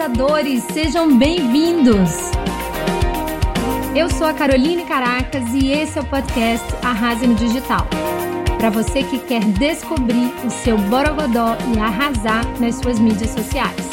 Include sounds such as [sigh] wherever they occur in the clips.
arrasadores, sejam bem-vindos! Eu sou a Caroline Caracas e esse é o podcast Arrase no Digital. Para você que quer descobrir o seu borogodó e arrasar nas suas mídias sociais.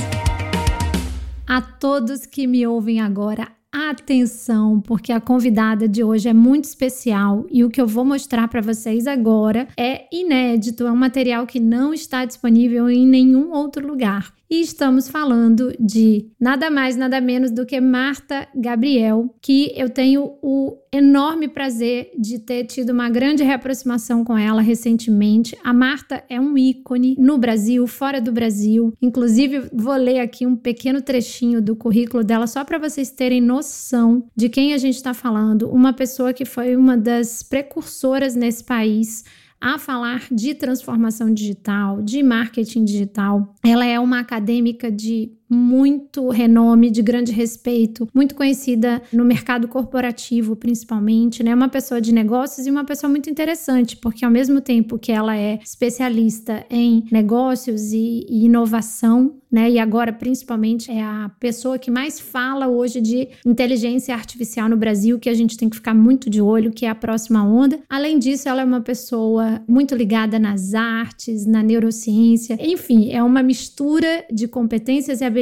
A todos que me ouvem agora, atenção, porque a convidada de hoje é muito especial e o que eu vou mostrar para vocês agora é inédito, é um material que não está disponível em nenhum outro lugar. E estamos falando de nada mais, nada menos do que Marta Gabriel, que eu tenho o enorme prazer de ter tido uma grande reaproximação com ela recentemente. A Marta é um ícone no Brasil, fora do Brasil. Inclusive, vou ler aqui um pequeno trechinho do currículo dela só para vocês terem noção de quem a gente está falando. Uma pessoa que foi uma das precursoras nesse país a falar de transformação digital, de marketing digital. Ela é uma acadêmica de muito renome, de grande respeito, muito conhecida no mercado corporativo, principalmente, né? Uma pessoa de negócios e uma pessoa muito interessante, porque ao mesmo tempo que ela é especialista em negócios e, e inovação, né? E agora, principalmente, é a pessoa que mais fala hoje de inteligência artificial no Brasil, que a gente tem que ficar muito de olho, que é a próxima onda. Além disso, ela é uma pessoa muito ligada nas artes, na neurociência, enfim, é uma mistura de competências e habilidades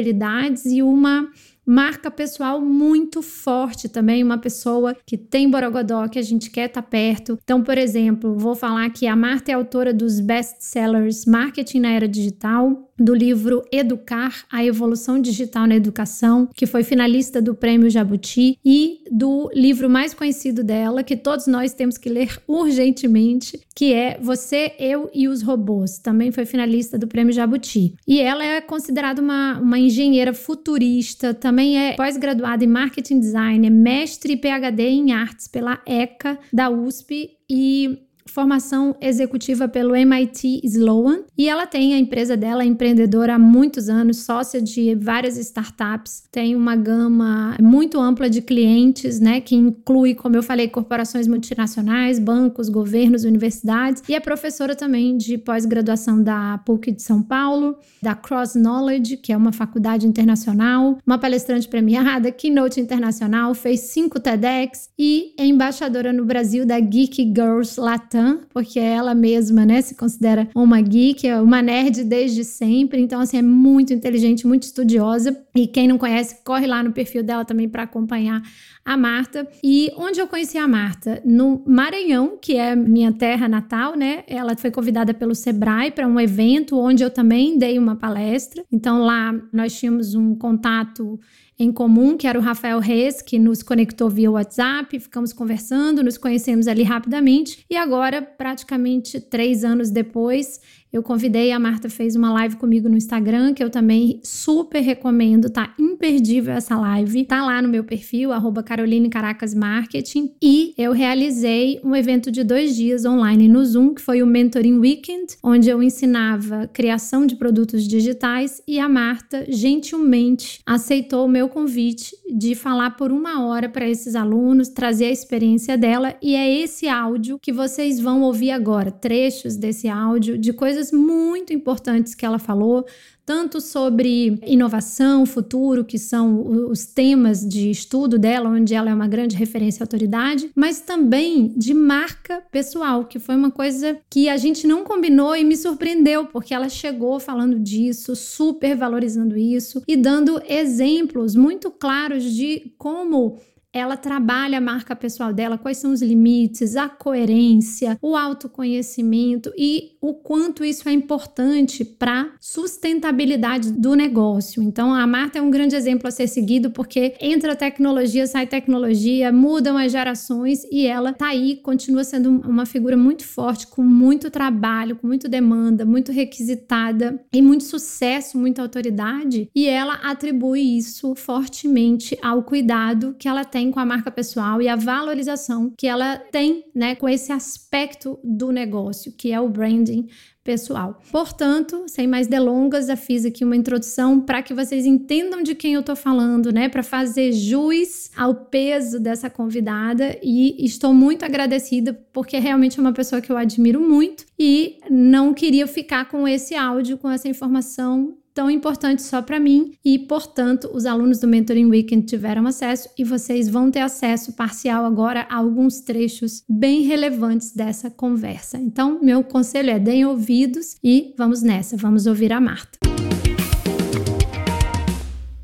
e uma marca pessoal muito forte também, uma pessoa que tem borogodó, que a gente quer estar tá perto. Então, por exemplo, vou falar que a Marta é autora dos best-sellers Marketing na Era Digital, do livro Educar, a Evolução Digital na Educação, que foi finalista do Prêmio Jabuti, e do livro mais conhecido dela, que todos nós temos que ler [laughs] urgentemente, que é Você, Eu e os Robôs. Também foi finalista do Prêmio Jabuti. E ela é considerada uma, uma engenheira futurista, também é pós-graduada em Marketing Design, é mestre e PhD em artes pela ECA da USP e formação executiva pelo MIT Sloan e ela tem a empresa dela, é empreendedora há muitos anos, sócia de várias startups, tem uma gama muito ampla de clientes, né, que inclui, como eu falei, corporações multinacionais, bancos, governos, universidades e é professora também de pós-graduação da PUC de São Paulo, da Cross Knowledge, que é uma faculdade internacional, uma palestrante premiada, keynote internacional, fez cinco TEDx e é embaixadora no Brasil da Geek Girls Latam porque ela mesma, né, se considera uma geek, é uma nerd desde sempre, então assim é muito inteligente, muito estudiosa. E quem não conhece, corre lá no perfil dela também para acompanhar a Marta. E onde eu conheci a Marta? No Maranhão, que é minha terra natal, né? Ela foi convidada pelo Sebrae para um evento onde eu também dei uma palestra. Então lá nós tínhamos um contato em comum, que era o Rafael Reis, que nos conectou via WhatsApp, ficamos conversando, nos conhecemos ali rapidamente, e agora, praticamente três anos depois, eu convidei, a Marta fez uma live comigo no Instagram, que eu também super recomendo, tá imperdível essa live. Tá lá no meu perfil, arroba Caroline Caracas Marketing. E eu realizei um evento de dois dias online no Zoom, que foi o Mentoring Weekend, onde eu ensinava criação de produtos digitais e a Marta gentilmente aceitou o meu convite de falar por uma hora para esses alunos, trazer a experiência dela. E é esse áudio que vocês vão ouvir agora, trechos desse áudio de coisas coisas muito importantes que ela falou, tanto sobre inovação, futuro, que são os temas de estudo dela, onde ela é uma grande referência e autoridade, mas também de marca pessoal, que foi uma coisa que a gente não combinou e me surpreendeu, porque ela chegou falando disso, super valorizando isso e dando exemplos muito claros de como ela trabalha a marca pessoal dela, quais são os limites, a coerência, o autoconhecimento e o quanto isso é importante para sustentabilidade do negócio. Então, a Marta é um grande exemplo a ser seguido porque entra tecnologia, sai tecnologia, mudam as gerações e ela tá aí, continua sendo uma figura muito forte, com muito trabalho, com muita demanda, muito requisitada e muito sucesso, muita autoridade, e ela atribui isso fortemente ao cuidado que ela tem tem com a marca pessoal e a valorização que ela tem, né, com esse aspecto do negócio, que é o branding pessoal. Portanto, sem mais delongas, já fiz aqui uma introdução para que vocês entendam de quem eu estou falando, né? Para fazer jus ao peso dessa convidada e estou muito agradecida porque realmente é uma pessoa que eu admiro muito e não queria ficar com esse áudio, com essa informação tão importante só para mim e, portanto, os alunos do Mentoring Weekend tiveram acesso e vocês vão ter acesso parcial agora a alguns trechos bem relevantes dessa conversa. Então, meu conselho é deem ouvidos e vamos nessa, vamos ouvir a Marta.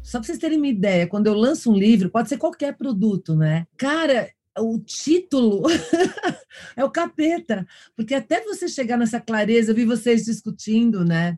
Só para vocês terem uma ideia, quando eu lanço um livro, pode ser qualquer produto, né? Cara, o título [laughs] é o capeta, porque até você chegar nessa clareza, eu vi vocês discutindo, né?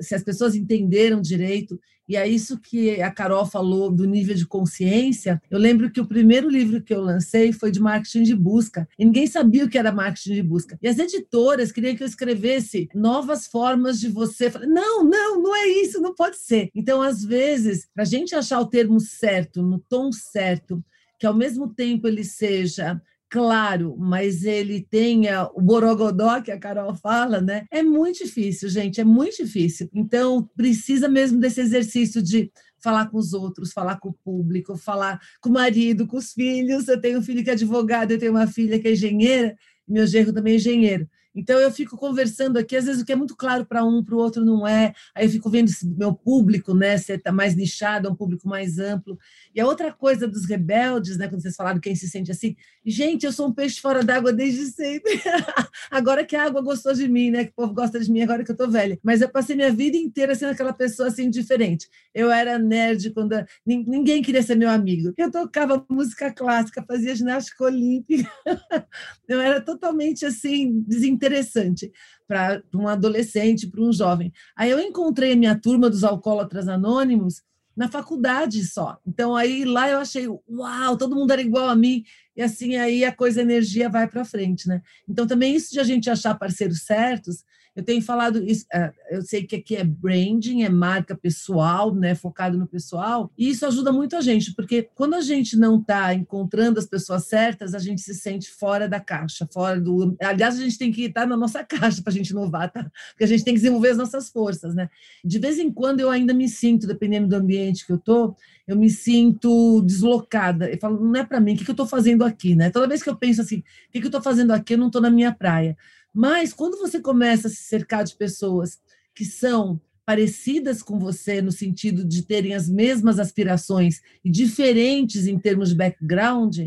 Se as pessoas entenderam direito, e é isso que a Carol falou do nível de consciência. Eu lembro que o primeiro livro que eu lancei foi de marketing de busca, e ninguém sabia o que era marketing de busca. E as editoras queriam que eu escrevesse novas formas de você. Não, não, não é isso, não pode ser. Então, às vezes, para a gente achar o termo certo, no tom certo, que ao mesmo tempo ele seja claro, mas ele tenha o borogodó que a Carol fala, né? É muito difícil, gente, é muito difícil. Então, precisa mesmo desse exercício de falar com os outros, falar com o público, falar com o marido, com os filhos. Eu tenho um filho que é advogado, eu tenho uma filha que é engenheira, meu genro também é engenheiro. Então eu fico conversando aqui, às vezes o que é muito claro para um, para o outro não é. Aí eu fico vendo meu público, né, se está mais nichado, é um público mais amplo. E a outra coisa dos rebeldes, né, quando vocês falaram quem se sente assim, gente, eu sou um peixe fora d'água desde sempre. [laughs] agora que a água gostou de mim, né, que o povo gosta de mim agora que eu tô velha. Mas eu passei minha vida inteira sendo aquela pessoa assim diferente. Eu era nerd quando ninguém queria ser meu amigo. Eu tocava música clássica, fazia ginástica olímpica. [laughs] eu era totalmente assim desinteressada interessante para um adolescente, para um jovem. Aí eu encontrei a minha turma dos alcoólatras anônimos na faculdade só. Então aí lá eu achei, uau, todo mundo era igual a mim e assim aí a coisa a energia vai para frente, né? Então também isso de a gente achar parceiros certos eu tenho falado isso, é, eu sei que aqui é branding, é marca pessoal, né, focado no pessoal, e isso ajuda muito a gente, porque quando a gente não está encontrando as pessoas certas, a gente se sente fora da caixa, fora do. Aliás, a gente tem que estar na nossa caixa para a gente inovar, tá? Porque a gente tem que desenvolver as nossas forças, né? De vez em quando eu ainda me sinto, dependendo do ambiente que eu tô, eu me sinto deslocada. Eu falo, não é para mim, o que, eu estou fazendo aqui, né? Toda vez que eu penso assim, o que eu estou fazendo aqui, eu não estou na minha praia. Mas quando você começa a se cercar de pessoas que são parecidas com você no sentido de terem as mesmas aspirações e diferentes em termos de background,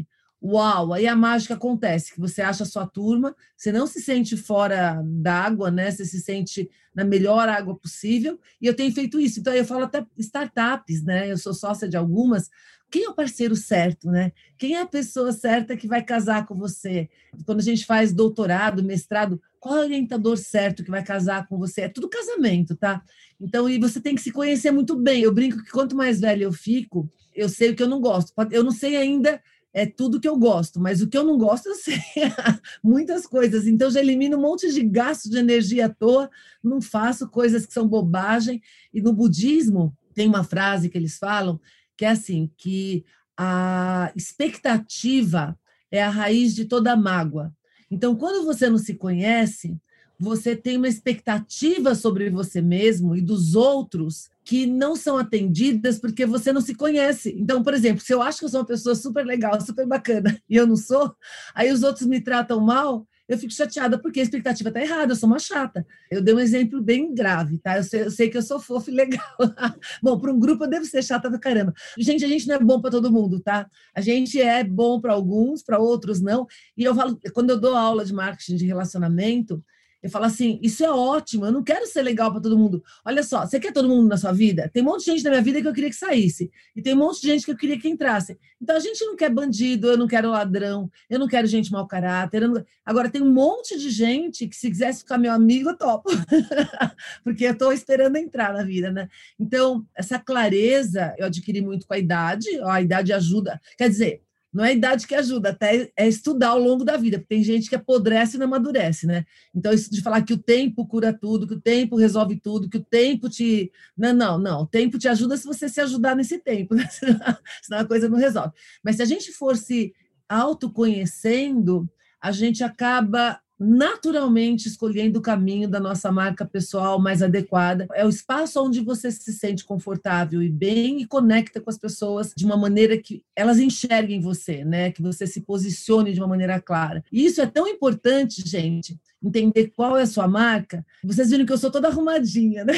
uau, aí a mágica acontece, que você acha a sua turma, você não se sente fora d'água, né? Você se sente na melhor água possível, e eu tenho feito isso. Então eu falo até startups, né? Eu sou sócia de algumas, quem é o parceiro certo, né? Quem é a pessoa certa que vai casar com você? Quando a gente faz doutorado, mestrado, qual é o orientador certo que vai casar com você? É tudo casamento, tá? Então, e você tem que se conhecer muito bem. Eu brinco que quanto mais velho eu fico, eu sei o que eu não gosto. Eu não sei ainda é tudo que eu gosto, mas o que eu não gosto eu sei [laughs] muitas coisas. Então já elimino um monte de gasto de energia à toa, não faço coisas que são bobagem. E no budismo tem uma frase que eles falam que é assim, que a expectativa é a raiz de toda mágoa. Então, quando você não se conhece, você tem uma expectativa sobre você mesmo e dos outros que não são atendidas porque você não se conhece. Então, por exemplo, se eu acho que eu sou uma pessoa super legal, super bacana, [laughs] e eu não sou, aí os outros me tratam mal, eu fico chateada porque a expectativa está errada, eu sou uma chata. Eu dei um exemplo bem grave, tá? Eu sei, eu sei que eu sou fofa e legal. [laughs] bom, para um grupo eu devo ser chata do caramba. Gente, a gente não é bom para todo mundo, tá? A gente é bom para alguns, para outros não. E eu falo, quando eu dou aula de marketing de relacionamento, eu falo assim: isso é ótimo, eu não quero ser legal para todo mundo. Olha só, você quer todo mundo na sua vida? Tem um monte de gente na minha vida que eu queria que saísse, e tem um monte de gente que eu queria que entrasse. Então a gente não quer bandido, eu não quero ladrão, eu não quero gente mau caráter. Não... Agora tem um monte de gente que, se quisesse ficar meu amigo, eu topo, [laughs] porque eu estou esperando entrar na vida, né? Então, essa clareza eu adquiri muito com a idade, a idade ajuda. Quer dizer, não é a idade que ajuda, até é estudar ao longo da vida, porque tem gente que apodrece e não amadurece, né? Então, isso de falar que o tempo cura tudo, que o tempo resolve tudo, que o tempo te. Não, não, não. O tempo te ajuda se você se ajudar nesse tempo, [laughs] né? senão a coisa não resolve. Mas se a gente for se autoconhecendo, a gente acaba naturalmente escolhendo o caminho da nossa marca pessoal mais adequada. É o espaço onde você se sente confortável e bem e conecta com as pessoas de uma maneira que elas enxerguem você, né? Que você se posicione de uma maneira clara. E isso é tão importante, gente, entender qual é a sua marca, vocês viram que eu sou toda arrumadinha, né?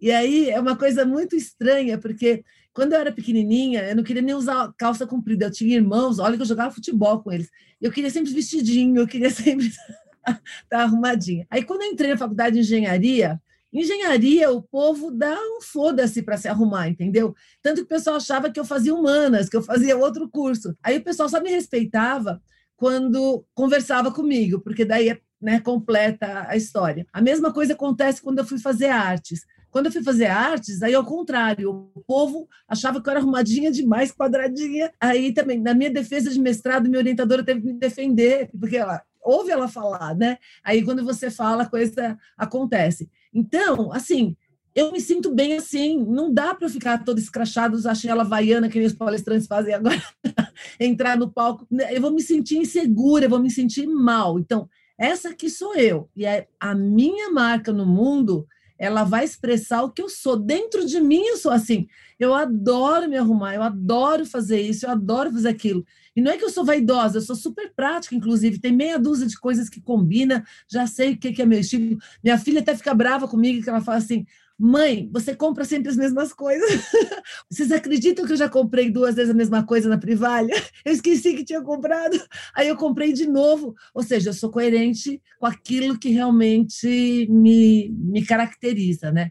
E aí é uma coisa muito estranha, porque quando eu era pequenininha, eu não queria nem usar calça comprida. Eu tinha irmãos, olha que eu jogava futebol com eles. Eu queria sempre vestidinho, eu queria [laughs] sempre estar arrumadinha. Aí quando eu entrei na faculdade de engenharia, Engenharia, o povo dá um foda-se para se arrumar, entendeu? Tanto que o pessoal achava que eu fazia humanas, que eu fazia outro curso. Aí o pessoal só me respeitava quando conversava comigo, porque daí né, completa a história. A mesma coisa acontece quando eu fui fazer artes. Quando eu fui fazer artes, aí ao contrário, o povo achava que eu era arrumadinha demais, quadradinha. Aí também, na minha defesa de mestrado, minha orientadora teve que me defender, porque ela ouve ela falar, né? Aí quando você fala, a coisa acontece. Então, assim, eu me sinto bem assim, não dá para ficar todo escrachado, achei ela vaiana, que nem os palestrantes fazem agora, [laughs] entrar no palco. Eu vou me sentir insegura, eu vou me sentir mal. Então, essa aqui sou eu, e é a minha marca no mundo, ela vai expressar o que eu sou. Dentro de mim, eu sou assim. Eu adoro me arrumar, eu adoro fazer isso, eu adoro fazer aquilo. E não é que eu sou vaidosa, eu sou super prática, inclusive. Tem meia dúzia de coisas que combina, já sei o que é meu estilo. Minha filha até fica brava comigo, que ela fala assim: Mãe, você compra sempre as mesmas coisas. [laughs] Vocês acreditam que eu já comprei duas vezes a mesma coisa na Privalha? [laughs] Eu esqueci que tinha comprado. [laughs] Aí eu comprei de novo. Ou seja, eu sou coerente com aquilo que realmente me, me caracteriza, né?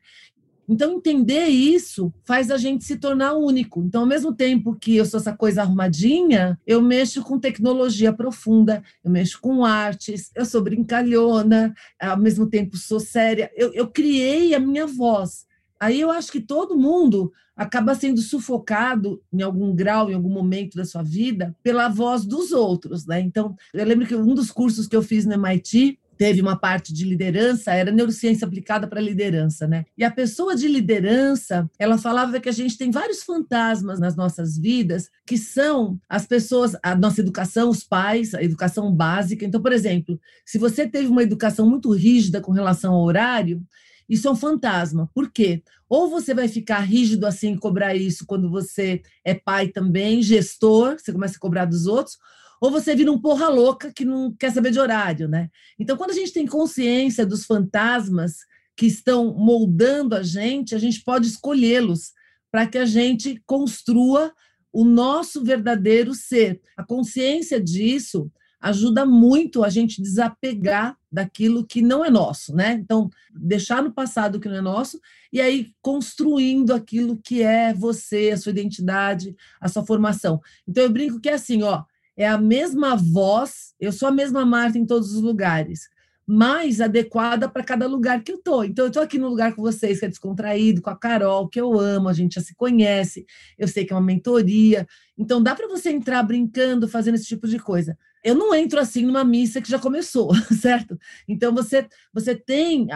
Então, entender isso faz a gente se tornar único. Então, ao mesmo tempo que eu sou essa coisa arrumadinha, eu mexo com tecnologia profunda, eu mexo com artes, eu sou brincalhona, ao mesmo tempo sou séria. Eu, eu criei a minha voz. Aí eu acho que todo mundo acaba sendo sufocado em algum grau, em algum momento da sua vida, pela voz dos outros, né? Então, eu lembro que um dos cursos que eu fiz no MIT, teve uma parte de liderança, era neurociência aplicada para liderança, né? E a pessoa de liderança, ela falava que a gente tem vários fantasmas nas nossas vidas, que são as pessoas, a nossa educação, os pais, a educação básica. Então, por exemplo, se você teve uma educação muito rígida com relação ao horário, isso é um fantasma. Por quê? Ou você vai ficar rígido assim, cobrar isso quando você é pai também, gestor, você começa a cobrar dos outros, ou você vira um porra louca que não quer saber de horário, né? Então, quando a gente tem consciência dos fantasmas que estão moldando a gente, a gente pode escolhê-los para que a gente construa o nosso verdadeiro ser. A consciência disso ajuda muito a gente desapegar daquilo que não é nosso, né? Então, deixar no passado o que não é nosso e aí construindo aquilo que é você, a sua identidade, a sua formação. Então, eu brinco que é assim, ó, é a mesma voz, eu sou a mesma Marta em todos os lugares, mais adequada para cada lugar que eu tô. Então, eu estou aqui no lugar com vocês, que é descontraído, com a Carol, que eu amo, a gente já se conhece, eu sei que é uma mentoria. Então, dá para você entrar brincando, fazendo esse tipo de coisa. Eu não entro assim numa missa que já começou, [laughs] certo? Então, você, você tem.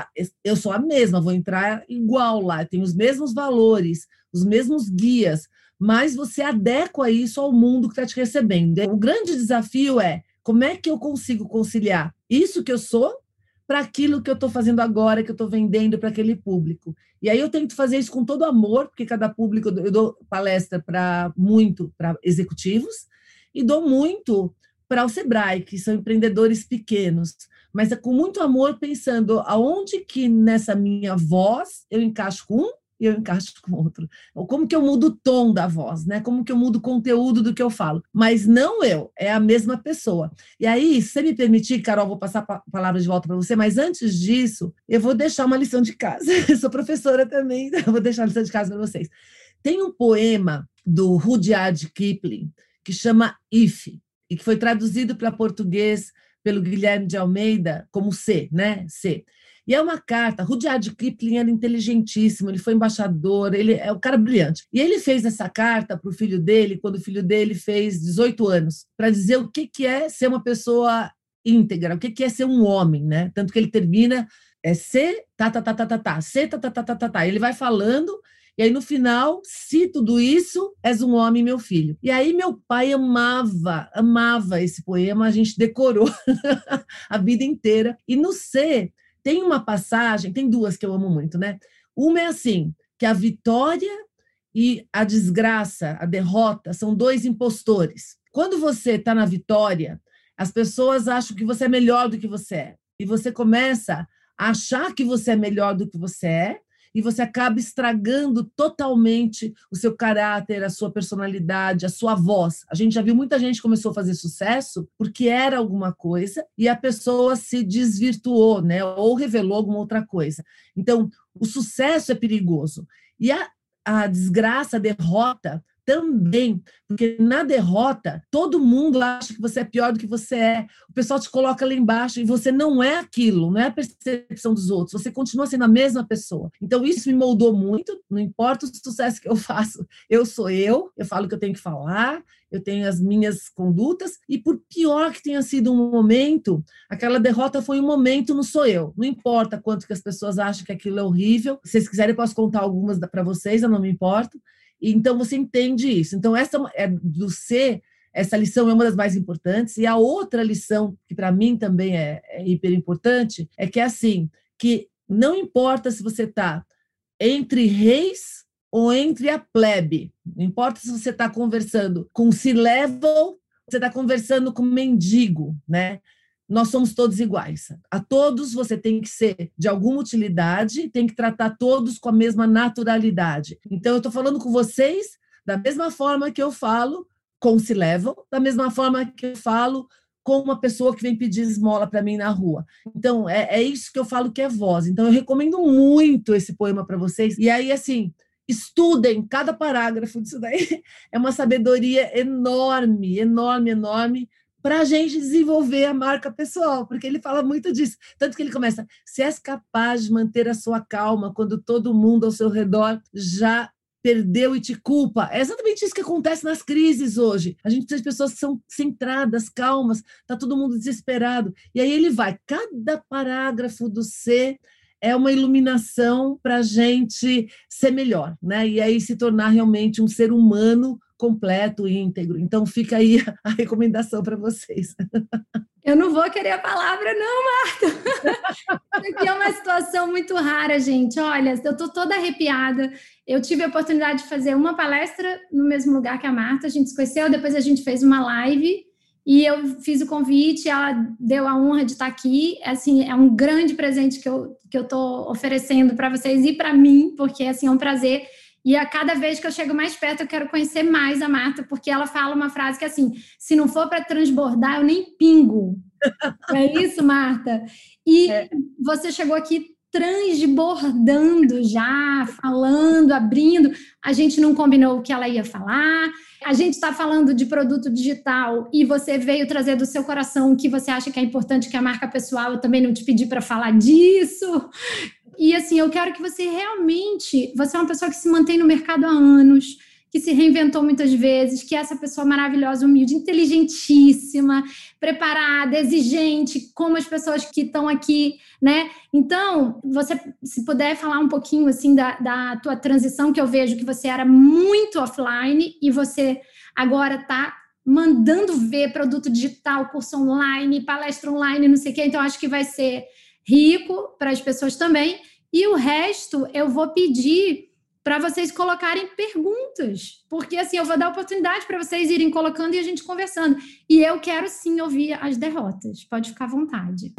Eu sou a mesma, vou entrar igual lá, tenho os mesmos valores, os mesmos guias, mas você adequa isso ao mundo que está te recebendo. O grande desafio é como é que eu consigo conciliar isso que eu sou para aquilo que eu estou fazendo agora, que eu estou vendendo para aquele público. E aí eu tento fazer isso com todo amor, porque cada público eu dou palestra para muito para executivos e dou muito para o Sebrae, que são empreendedores pequenos, mas é com muito amor pensando aonde que nessa minha voz eu encaixo com um e eu encaixo com outro. Como que eu mudo o tom da voz, né? Como que eu mudo o conteúdo do que eu falo? Mas não eu, é a mesma pessoa. E aí, se me permitir, Carol, vou passar a palavra de volta para você, mas antes disso, eu vou deixar uma lição de casa. [laughs] Eu sou professora também, então vou deixar a lição de casa para vocês. Tem um poema do Rudyard Kipling que chama If, e que foi traduzido para português pelo Guilherme de Almeida como C, né? C. E é uma carta. Rudyard Kipling era inteligentíssimo, ele foi embaixador, ele é um cara brilhante. E ele fez essa carta para o filho dele quando o filho dele fez 18 anos, para dizer o que, que é ser uma pessoa íntegra, o que, que é ser um homem, né? Tanto que ele termina é ser tá tá tá tá tá tá, ser tá tá tá tá tá tá. Ele vai falando e aí, no final, se tudo isso, és um homem, meu filho. E aí, meu pai amava, amava esse poema, a gente decorou [laughs] a vida inteira. E no C, tem uma passagem, tem duas que eu amo muito, né? Uma é assim, que a vitória e a desgraça, a derrota, são dois impostores. Quando você está na vitória, as pessoas acham que você é melhor do que você é. e você começa a achar que você é melhor do que você é, e você acaba estragando totalmente o seu caráter, a sua personalidade, a sua voz. A gente já viu muita gente começou a fazer sucesso porque era alguma coisa e a pessoa se desvirtuou, né? Ou revelou alguma outra coisa. Então, o sucesso é perigoso. E a, a desgraça, a derrota, também, porque na derrota todo mundo acha que você é pior do que você é. O pessoal te coloca lá embaixo e você não é aquilo, não é a percepção dos outros, você continua sendo a mesma pessoa. Então isso me moldou muito, não importa o sucesso que eu faço, eu sou eu, eu falo o que eu tenho que falar, eu tenho as minhas condutas, e por pior que tenha sido um momento, aquela derrota foi um momento, não sou eu. Não importa quanto que as pessoas acham que aquilo é horrível. Se vocês quiserem, eu posso contar algumas para vocês, eu não me importo. Então você entende isso. Então essa é do ser essa lição é uma das mais importantes e a outra lição que para mim também é, é hiper importante é que é assim que não importa se você está entre reis ou entre a plebe, não importa se você está conversando com C-level, você está conversando com mendigo, né? Nós somos todos iguais. A todos você tem que ser de alguma utilidade, tem que tratar todos com a mesma naturalidade. Então, eu estou falando com vocês da mesma forma que eu falo com se levam, da mesma forma que eu falo com uma pessoa que vem pedir esmola para mim na rua. Então, é, é isso que eu falo que é voz. Então, eu recomendo muito esse poema para vocês. E aí, assim, estudem cada parágrafo disso daí. [laughs] É uma sabedoria enorme, enorme, enorme para a gente desenvolver a marca pessoal, porque ele fala muito disso. Tanto que ele começa: se és capaz de manter a sua calma quando todo mundo ao seu redor já perdeu e te culpa. É exatamente isso que acontece nas crises hoje. A gente precisa de pessoas que são centradas, calmas, tá todo mundo desesperado. E aí ele vai, cada parágrafo do C é uma iluminação para a gente ser melhor, né? E aí se tornar realmente um ser humano completo, íntegro. Então fica aí a recomendação para vocês. Eu não vou querer a palavra, não, Marta. Aqui é uma situação muito rara, gente. Olha, eu estou toda arrepiada. Eu tive a oportunidade de fazer uma palestra no mesmo lugar que a Marta. A gente se conheceu, depois a gente fez uma live e eu fiz o convite. Ela deu a honra de estar aqui. Assim, é um grande presente que eu que eu oferecendo para vocês e para mim, porque assim é um prazer e a cada vez que eu chego mais perto, eu quero conhecer mais a Marta, porque ela fala uma frase que é assim: se não for para transbordar, eu nem pingo. [laughs] é isso, Marta? E é. você chegou aqui transbordando já, falando, abrindo. A gente não combinou o que ela ia falar. A gente está falando de produto digital e você veio trazer do seu coração o que você acha que é importante que a marca pessoal. Eu também não te pedi para falar disso. E assim, eu quero que você realmente. Você é uma pessoa que se mantém no mercado há anos, que se reinventou muitas vezes, que é essa pessoa maravilhosa, humilde, inteligentíssima, preparada, exigente, como as pessoas que estão aqui, né? Então, você, se puder falar um pouquinho assim da, da tua transição, que eu vejo que você era muito offline e você agora está mandando ver produto digital, curso online, palestra online, não sei o quê. Então, acho que vai ser rico para as pessoas também. E o resto eu vou pedir para vocês colocarem perguntas, porque assim eu vou dar oportunidade para vocês irem colocando e a gente conversando. E eu quero sim ouvir as derrotas. Pode ficar à vontade.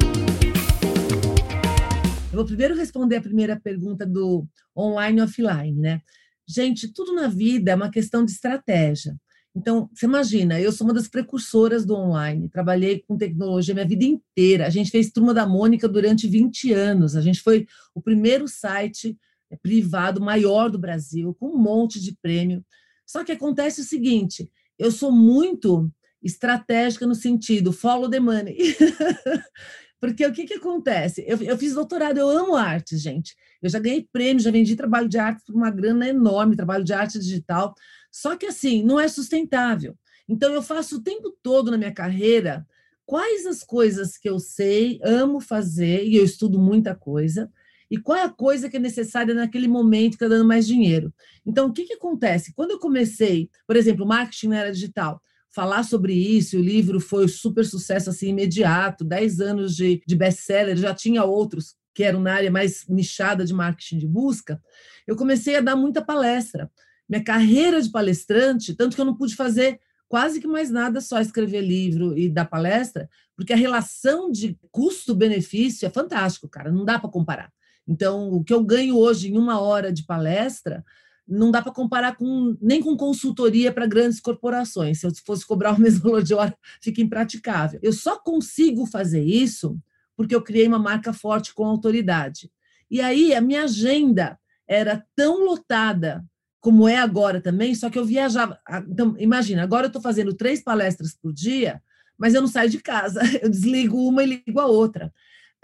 Eu vou primeiro responder a primeira pergunta do online e offline, né? Gente, tudo na vida é uma questão de estratégia. Então, você imagina, eu sou uma das precursoras do online, trabalhei com tecnologia minha vida inteira. A gente fez Turma da Mônica durante 20 anos. A gente foi o primeiro site é, privado maior do Brasil, com um monte de prêmio. Só que acontece o seguinte: eu sou muito estratégica no sentido follow the money. [laughs] Porque o que, que acontece? Eu, eu fiz doutorado, eu amo arte, gente. Eu já ganhei prêmio, já vendi trabalho de arte por uma grana enorme, trabalho de arte digital. Só que assim, não é sustentável. Então eu faço o tempo todo na minha carreira quais as coisas que eu sei, amo fazer e eu estudo muita coisa, e qual é a coisa que é necessária naquele momento que está dando mais dinheiro. Então, o que, que acontece? Quando eu comecei, por exemplo, marketing na era digital, falar sobre isso, o livro foi super sucesso assim imediato, 10 anos de, de best-seller, já tinha outros que eram na área mais nichada de marketing de busca, eu comecei a dar muita palestra minha carreira de palestrante, tanto que eu não pude fazer quase que mais nada só escrever livro e dar palestra, porque a relação de custo-benefício é fantástico, cara, não dá para comparar. Então, o que eu ganho hoje em uma hora de palestra não dá para comparar com nem com consultoria para grandes corporações. Se eu fosse cobrar o mesmo valor de hora, [laughs] fica impraticável. Eu só consigo fazer isso porque eu criei uma marca forte com autoridade. E aí a minha agenda era tão lotada como é agora também, só que eu viajava. Então, imagina, agora eu estou fazendo três palestras por dia, mas eu não saio de casa, [laughs] eu desligo uma e ligo a outra.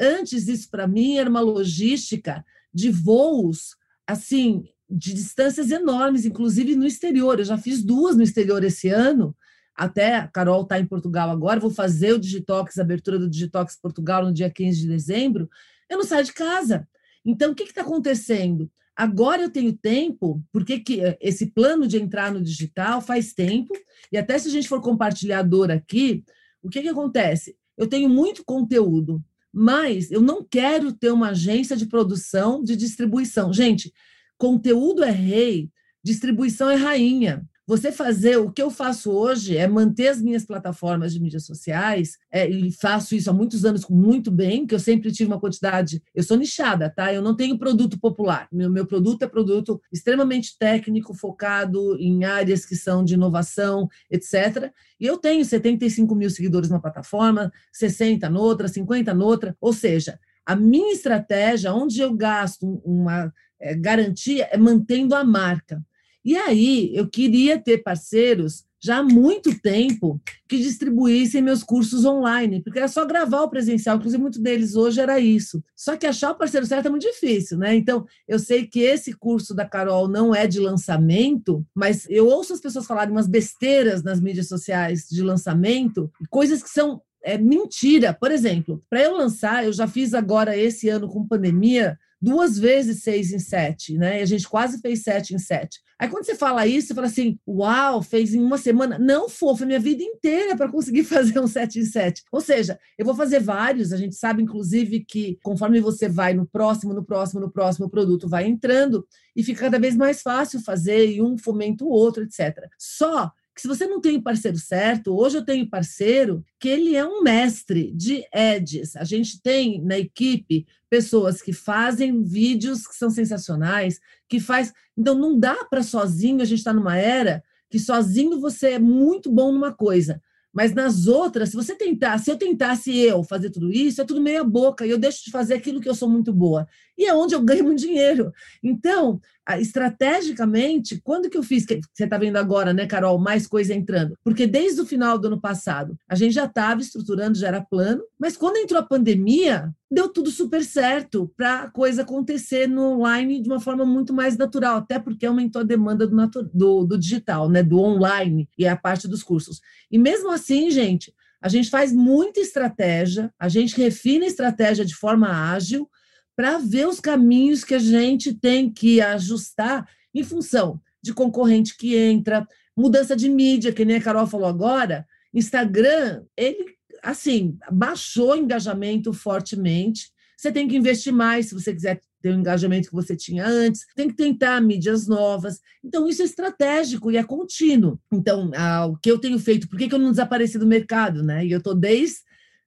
Antes, isso para mim era uma logística de voos, assim, de distâncias enormes, inclusive no exterior. Eu já fiz duas no exterior esse ano, até a Carol está em Portugal agora, vou fazer o Digitox, a abertura do Digitox Portugal no dia 15 de dezembro. Eu não saio de casa. Então, o que está acontecendo? Agora eu tenho tempo, porque que esse plano de entrar no digital faz tempo, e até se a gente for compartilhador aqui, o que, que acontece? Eu tenho muito conteúdo, mas eu não quero ter uma agência de produção, de distribuição. Gente, conteúdo é rei, distribuição é rainha. Você fazer o que eu faço hoje é manter as minhas plataformas de mídias sociais, é, e faço isso há muitos anos muito bem, que eu sempre tive uma quantidade. Eu sou nichada, tá? Eu não tenho produto popular. Meu, meu produto é produto extremamente técnico, focado em áreas que são de inovação, etc. E eu tenho 75 mil seguidores na plataforma, 60 noutra, 50 noutra. Ou seja, a minha estratégia, onde eu gasto uma é, garantia, é mantendo a marca. E aí eu queria ter parceiros já há muito tempo que distribuíssem meus cursos online, porque era só gravar o presencial, inclusive muito deles hoje era isso. Só que achar o parceiro certo é muito difícil, né? Então, eu sei que esse curso da Carol não é de lançamento, mas eu ouço as pessoas falarem umas besteiras nas mídias sociais de lançamento, coisas que são é mentira. Por exemplo, para eu lançar, eu já fiz agora esse ano com pandemia duas vezes seis em sete, né? E a gente quase fez sete em sete. Aí quando você fala isso, você fala assim, uau, fez em uma semana. Não, fofa, minha vida inteira para conseguir [laughs] fazer um sete em sete. Ou seja, eu vou fazer vários, a gente sabe, inclusive, que conforme você vai no próximo, no próximo, no próximo, o produto vai entrando e fica cada vez mais fácil fazer e um fomenta o outro, etc. Só que se você não tem o parceiro certo, hoje eu tenho parceiro que ele é um mestre de ads. A gente tem na equipe pessoas que fazem vídeos que são sensacionais, que faz. Então não dá para sozinho, a gente está numa era que sozinho você é muito bom numa coisa. Mas nas outras, se você tentar, se eu tentasse eu fazer tudo isso, é tudo meia boca, e eu deixo de fazer aquilo que eu sou muito boa. E é onde eu ganho muito dinheiro. Então, estrategicamente, quando que eu fiz, que você está vendo agora, né, Carol, mais coisa entrando? Porque desde o final do ano passado, a gente já estava estruturando, já era plano, mas quando entrou a pandemia, deu tudo super certo para a coisa acontecer no online de uma forma muito mais natural, até porque aumentou a demanda do, do, do digital, né, do online e a parte dos cursos. E mesmo assim, gente, a gente faz muita estratégia, a gente refina a estratégia de forma ágil, para ver os caminhos que a gente tem que ajustar em função de concorrente que entra, mudança de mídia, que nem a Carol falou agora, Instagram, ele assim, baixou o engajamento fortemente. Você tem que investir mais se você quiser ter o engajamento que você tinha antes, tem que tentar mídias novas. Então, isso é estratégico e é contínuo. Então, ah, o que eu tenho feito, por que, que eu não desapareci do mercado? Né? E eu estou desde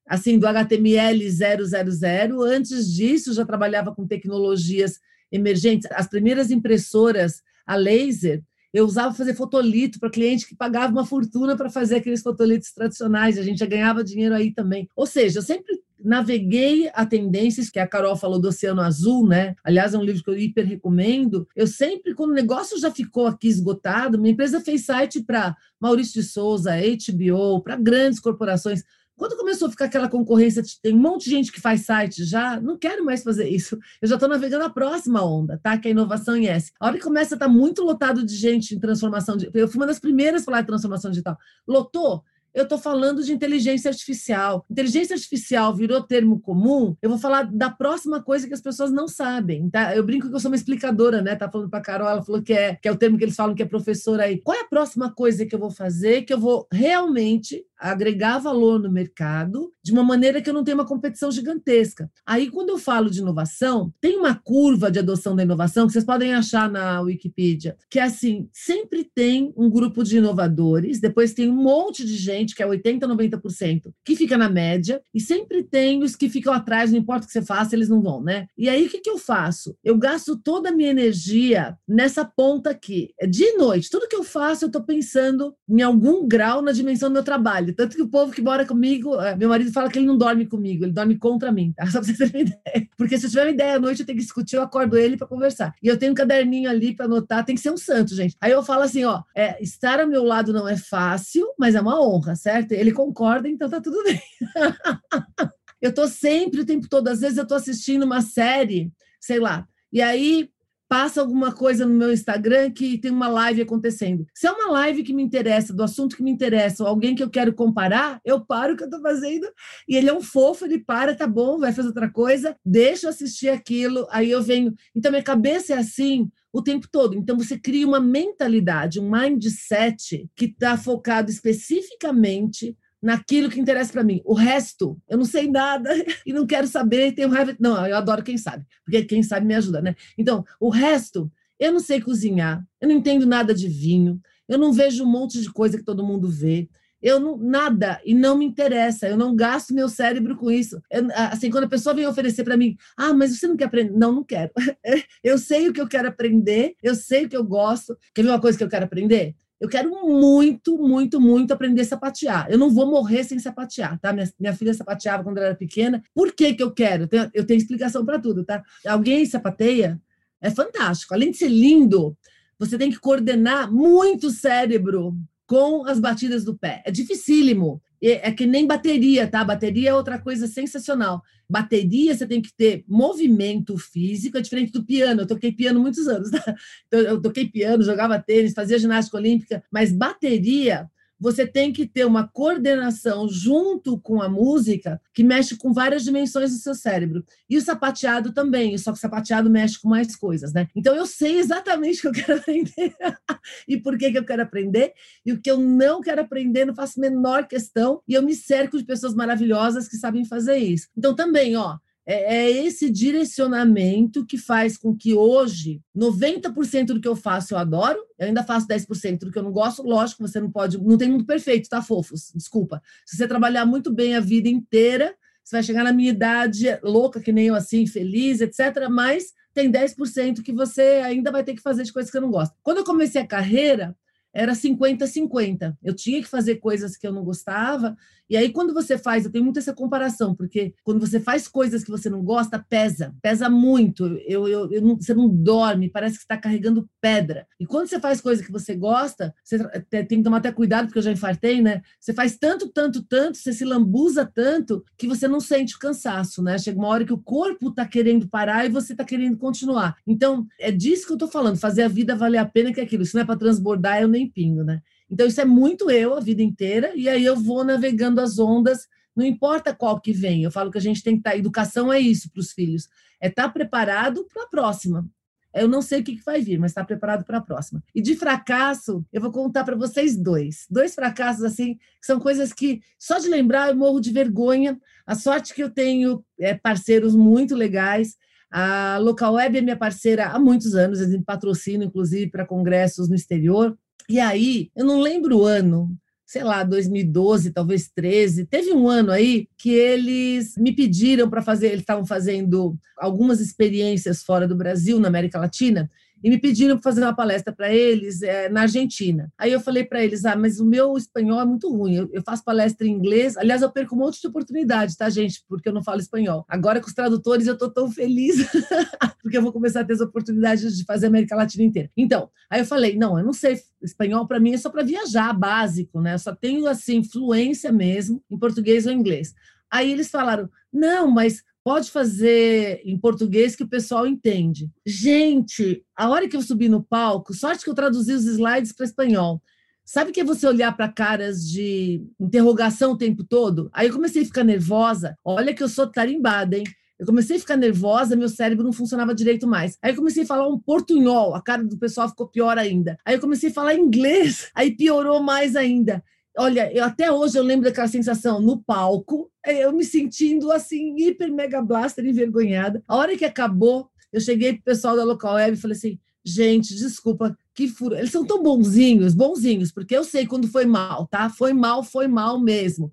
assim, do HTML 000. Antes disso, já trabalhava com tecnologias emergentes. As primeiras impressoras a laser, eu usava fazer fotolito para cliente que pagava uma fortuna para fazer aqueles fotolitos tradicionais. A gente já ganhava dinheiro aí também. Ou seja, eu sempre naveguei a tendências que a Carol falou do Oceano Azul, né? Aliás, é um livro que eu hiper recomendo. Eu sempre, quando o negócio já ficou aqui esgotado, minha empresa fez site para Maurício de Souza, HBO, para grandes corporações quando começou a ficar aquela concorrência, tem um monte de gente que faz site já, não quero mais fazer isso. Eu já estou navegando a próxima onda, tá? Que é a inovação em S. A hora que começa a estar tá muito lotado de gente em transformação digital, eu fui uma das primeiras a falar de transformação digital. Lotou? Eu estou falando de inteligência artificial. Inteligência artificial virou termo comum, eu vou falar da próxima coisa que as pessoas não sabem. Tá? Eu brinco que eu sou uma explicadora, né? Tá falando para Carol, ela falou que é, que é o termo que eles falam que é professora aí. Qual é a próxima coisa que eu vou fazer que eu vou realmente agregar valor no mercado de uma maneira que eu não tenha uma competição gigantesca. Aí, quando eu falo de inovação, tem uma curva de adoção da inovação que vocês podem achar na Wikipedia, que é assim: sempre tem um grupo de inovadores, depois tem um monte de gente, que é 80%, 90%, que fica na média, e sempre tem os que ficam atrás, não importa o que você faça, eles não vão, né? E aí, o que, que eu faço? Eu gasto toda a minha energia nessa ponta aqui. De noite, tudo que eu faço, eu estou pensando em algum grau na dimensão do meu trabalho. Tanto que o povo que mora comigo, eh, meu marido fala que ele não dorme comigo, ele dorme contra mim, tá? [laughs] Só para vocês terem uma ideia. Porque se eu tiver uma ideia à noite, eu tenho que discutir, eu acordo ele para conversar. E eu tenho um caderninho ali para anotar, tem que ser um santo, gente. Aí eu falo assim, ó, é, estar ao meu lado não é fácil, mas é uma honra, certo? Ele concorda, então tá tudo bem. [laughs] eu tô sempre o tempo todo, às vezes eu tô assistindo uma série, sei lá, e aí passa alguma coisa no meu Instagram que tem uma live acontecendo. Se é uma live que me interessa, do assunto que me interessa, ou alguém que eu quero comparar, eu paro o que eu estou fazendo e ele é um fofo, ele para, tá bom, vai fazer outra coisa, deixa eu assistir aquilo, aí eu venho. Então, minha cabeça é assim o tempo todo. Então, você cria uma mentalidade, um mindset que está focado especificamente naquilo que interessa para mim. O resto, eu não sei nada [laughs] e não quero saber, tenho raiva. Não, eu adoro quem sabe, porque quem sabe me ajuda, né? Então, o resto, eu não sei cozinhar, eu não entendo nada de vinho, eu não vejo um monte de coisa que todo mundo vê. Eu não, nada, e não me interessa, eu não gasto meu cérebro com isso. Eu, assim, quando a pessoa vem oferecer para mim, ah, mas você não quer aprender? Não, não quero. [laughs] eu sei o que eu quero aprender, eu sei o que eu gosto. Quer ver uma coisa que eu quero aprender? Eu quero muito, muito, muito aprender a sapatear. Eu não vou morrer sem sapatear, tá? Minha, minha filha sapateava quando ela era pequena. Por que, que eu quero? Eu tenho, eu tenho explicação para tudo, tá? Alguém sapateia? É fantástico. Além de ser lindo, você tem que coordenar muito o cérebro com as batidas do pé. É dificílimo. É que nem bateria, tá? Bateria é outra coisa sensacional. Bateria, você tem que ter movimento físico, é diferente do piano. Eu toquei piano muitos anos, tá? Então, eu toquei piano, jogava tênis, fazia ginástica olímpica, mas bateria você tem que ter uma coordenação junto com a música que mexe com várias dimensões do seu cérebro. E o sapateado também, só que o sapateado mexe com mais coisas, né? Então eu sei exatamente o que eu quero aprender [laughs] e por que, que eu quero aprender, e o que eu não quero aprender, não faço menor questão, e eu me cerco de pessoas maravilhosas que sabem fazer isso. Então também, ó, é, é esse direcionamento que faz com que hoje 90% do que eu faço eu adoro, eu ainda faço 10% do que eu não gosto, lógico, você não pode, não tem mundo perfeito, tá, fofos? Desculpa. Se você trabalhar muito bem a vida inteira, você vai chegar na minha idade louca, que nem eu assim, feliz, etc. Mas tem 10% que você ainda vai ter que fazer de coisas que eu não gosto. Quando eu comecei a carreira, era 50-50. Eu tinha que fazer coisas que eu não gostava. E aí, quando você faz, eu tenho muito essa comparação, porque quando você faz coisas que você não gosta, pesa, pesa muito. Eu, eu, eu não, você não dorme, parece que está carregando pedra. E quando você faz coisa que você gosta, você tem que tomar até cuidado, porque eu já infartei, né? Você faz tanto, tanto, tanto, você se lambuza tanto, que você não sente o cansaço, né? Chega uma hora que o corpo está querendo parar e você está querendo continuar. Então, é disso que eu estou falando, fazer a vida valer a pena que é aquilo. Se não é para transbordar, eu nem pingo, né? Então, isso é muito eu a vida inteira, e aí eu vou navegando as ondas, não importa qual que vem. Eu falo que a gente tem que estar. Tá, educação é isso para os filhos, é estar tá preparado para a próxima. Eu não sei o que, que vai vir, mas está preparado para a próxima. E de fracasso, eu vou contar para vocês dois. Dois fracassos, assim, que são coisas que, só de lembrar, eu morro de vergonha. A sorte que eu tenho é, parceiros muito legais. A Local Web é minha parceira há muitos anos, eles me patrocinam, inclusive, para congressos no exterior. E aí, eu não lembro o ano, sei lá, 2012, talvez 13. Teve um ano aí que eles me pediram para fazer, eles estavam fazendo algumas experiências fora do Brasil, na América Latina, e me pediram para fazer uma palestra para eles é, na Argentina. Aí eu falei para eles: ah, mas o meu espanhol é muito ruim, eu, eu, faço palestra em inglês. Aliás, eu perco um monte de oportunidade, tá, gente? Porque eu não falo espanhol. Agora com os tradutores eu estou tão feliz, [laughs] porque eu vou começar a ter as oportunidades de fazer a América Latina inteira. Então, aí eu falei: não, eu não sei espanhol, para mim é só para viajar, básico, né? Eu só tenho, assim, fluência mesmo em português ou inglês. Aí eles falaram: não, mas pode fazer em português que o pessoal entende. Gente, a hora que eu subi no palco, sorte que eu traduzi os slides para espanhol. Sabe que é você olhar para caras de interrogação o tempo todo? Aí eu comecei a ficar nervosa. Olha que eu sou tarimbada, hein? Eu comecei a ficar nervosa, meu cérebro não funcionava direito mais. Aí eu comecei a falar um portunhol, a cara do pessoal ficou pior ainda. Aí eu comecei a falar inglês, [laughs] aí piorou mais ainda. Olha, eu, até hoje eu lembro daquela sensação no palco, é, eu me sentindo assim, hiper mega blaster, envergonhada. A hora que acabou, eu cheguei pro pessoal da Local Web e falei assim: gente, desculpa, que furo. Eles são tão bonzinhos, bonzinhos, porque eu sei quando foi mal, tá? Foi mal, foi mal mesmo.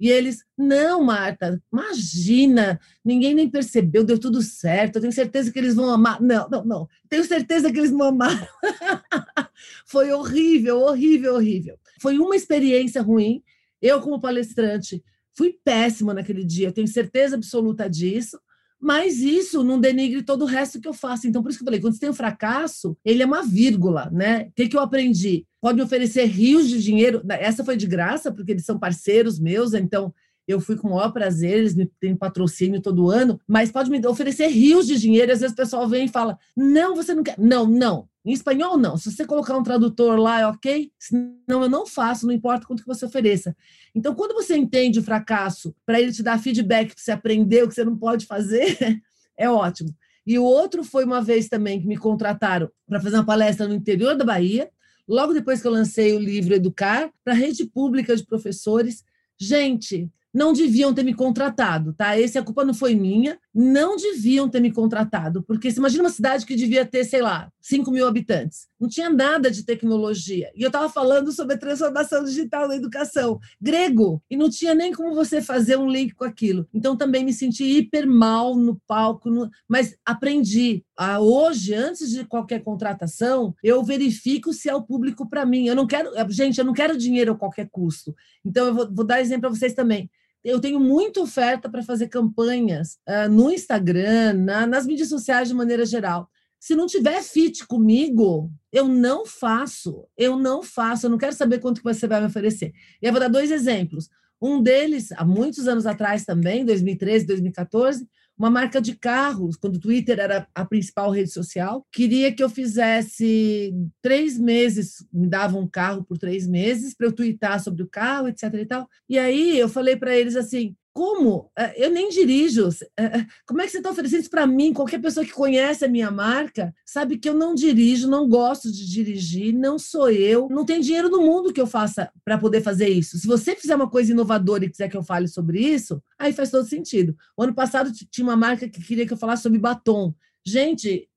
E eles, não, Marta, imagina, ninguém nem percebeu, deu tudo certo, eu tenho certeza que eles vão amar. Não, não, não, tenho certeza que eles não amaram. [laughs] Foi horrível, horrível, horrível. Foi uma experiência ruim. Eu, como palestrante, fui péssima naquele dia, tenho certeza absoluta disso. Mas isso não denigre todo o resto que eu faço. Então, por isso que eu falei, quando você tem um fracasso, ele é uma vírgula, né? O que, que eu aprendi? Pode me oferecer rios de dinheiro. Essa foi de graça, porque eles são parceiros meus, então eu fui com o maior prazer, eles me têm patrocínio todo ano, mas pode me oferecer rios de dinheiro, às vezes o pessoal vem e fala: não, você não quer. Não, não. Em espanhol, não. Se você colocar um tradutor lá, é ok. Senão, eu não faço, não importa quanto que você ofereça. Então, quando você entende o fracasso, para ele te dar feedback, para você aprender o que você não pode fazer, [laughs] é ótimo. E o outro foi uma vez também que me contrataram para fazer uma palestra no interior da Bahia, logo depois que eu lancei o livro Educar, para a rede pública de professores. Gente, não deviam ter me contratado, tá? Esse a culpa não foi minha, não deviam ter me contratado, porque você imagina uma cidade que devia ter, sei lá, 5 mil habitantes, não tinha nada de tecnologia. E eu estava falando sobre a transformação digital na educação, grego, e não tinha nem como você fazer um link com aquilo. Então também me senti hiper mal no palco, no... mas aprendi. Ah, hoje, antes de qualquer contratação, eu verifico se é o público para mim. Eu não quero, gente, eu não quero dinheiro a qualquer custo. Então eu vou, vou dar exemplo para vocês também eu tenho muita oferta para fazer campanhas uh, no Instagram, na, nas mídias sociais de maneira geral. Se não tiver fit comigo, eu não faço. Eu não faço. Eu não quero saber quanto que você vai me oferecer. E eu vou dar dois exemplos. Um deles, há muitos anos atrás também, 2013, 2014, uma marca de carros, quando o Twitter era a principal rede social, queria que eu fizesse três meses, me dava um carro por três meses para eu twittar sobre o carro, etc. E, tal. e aí eu falei para eles assim: como? É, eu nem dirijo. É, é, como é que você está oferecendo isso para mim? Qualquer pessoa que conhece a minha marca sabe que eu não dirijo, não gosto de dirigir, não sou eu. Não tem dinheiro no mundo que eu faça para poder fazer isso. Se você fizer uma coisa inovadora e quiser que eu fale sobre isso, aí faz todo sentido. O ano passado tinha uma marca que queria que eu falasse sobre batom. Gente,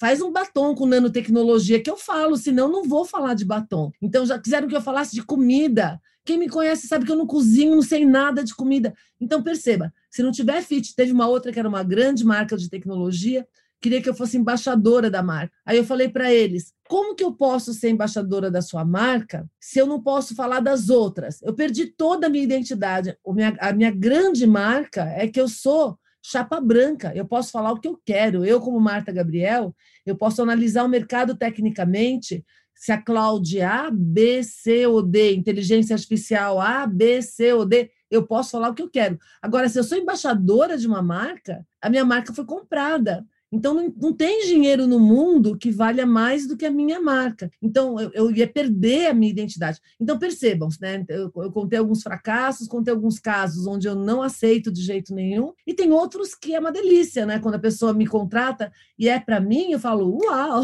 faz um batom com nanotecnologia que eu falo, senão não vou falar de batom. Então já quiseram que eu falasse de comida. Quem me conhece sabe que eu não cozinho, não sei nada de comida. Então, perceba, se não tiver fit, teve uma outra que era uma grande marca de tecnologia, queria que eu fosse embaixadora da marca. Aí eu falei para eles: como que eu posso ser embaixadora da sua marca se eu não posso falar das outras? Eu perdi toda a minha identidade. A minha, a minha grande marca é que eu sou chapa branca. Eu posso falar o que eu quero. Eu, como Marta Gabriel, eu posso analisar o mercado tecnicamente, se a cloud A, B, C ou D, inteligência artificial A, B, C ou D, eu posso falar o que eu quero. Agora, se eu sou embaixadora de uma marca, a minha marca foi comprada. Então, não, não, tem dinheiro no mundo que valha mais do que a minha marca. Então, eu, eu ia perder a minha identidade. Então, percebam, né? Eu, eu, contei alguns fracassos, contei alguns casos onde eu não aceito de jeito nenhum, e tem outros que é uma delícia, né? Quando a pessoa me contrata e é para mim, eu falo: Uau,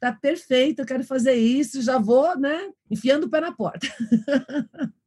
tá perfeito, eu quero fazer isso, já vou, né? Enfiando o pé na porta. [laughs]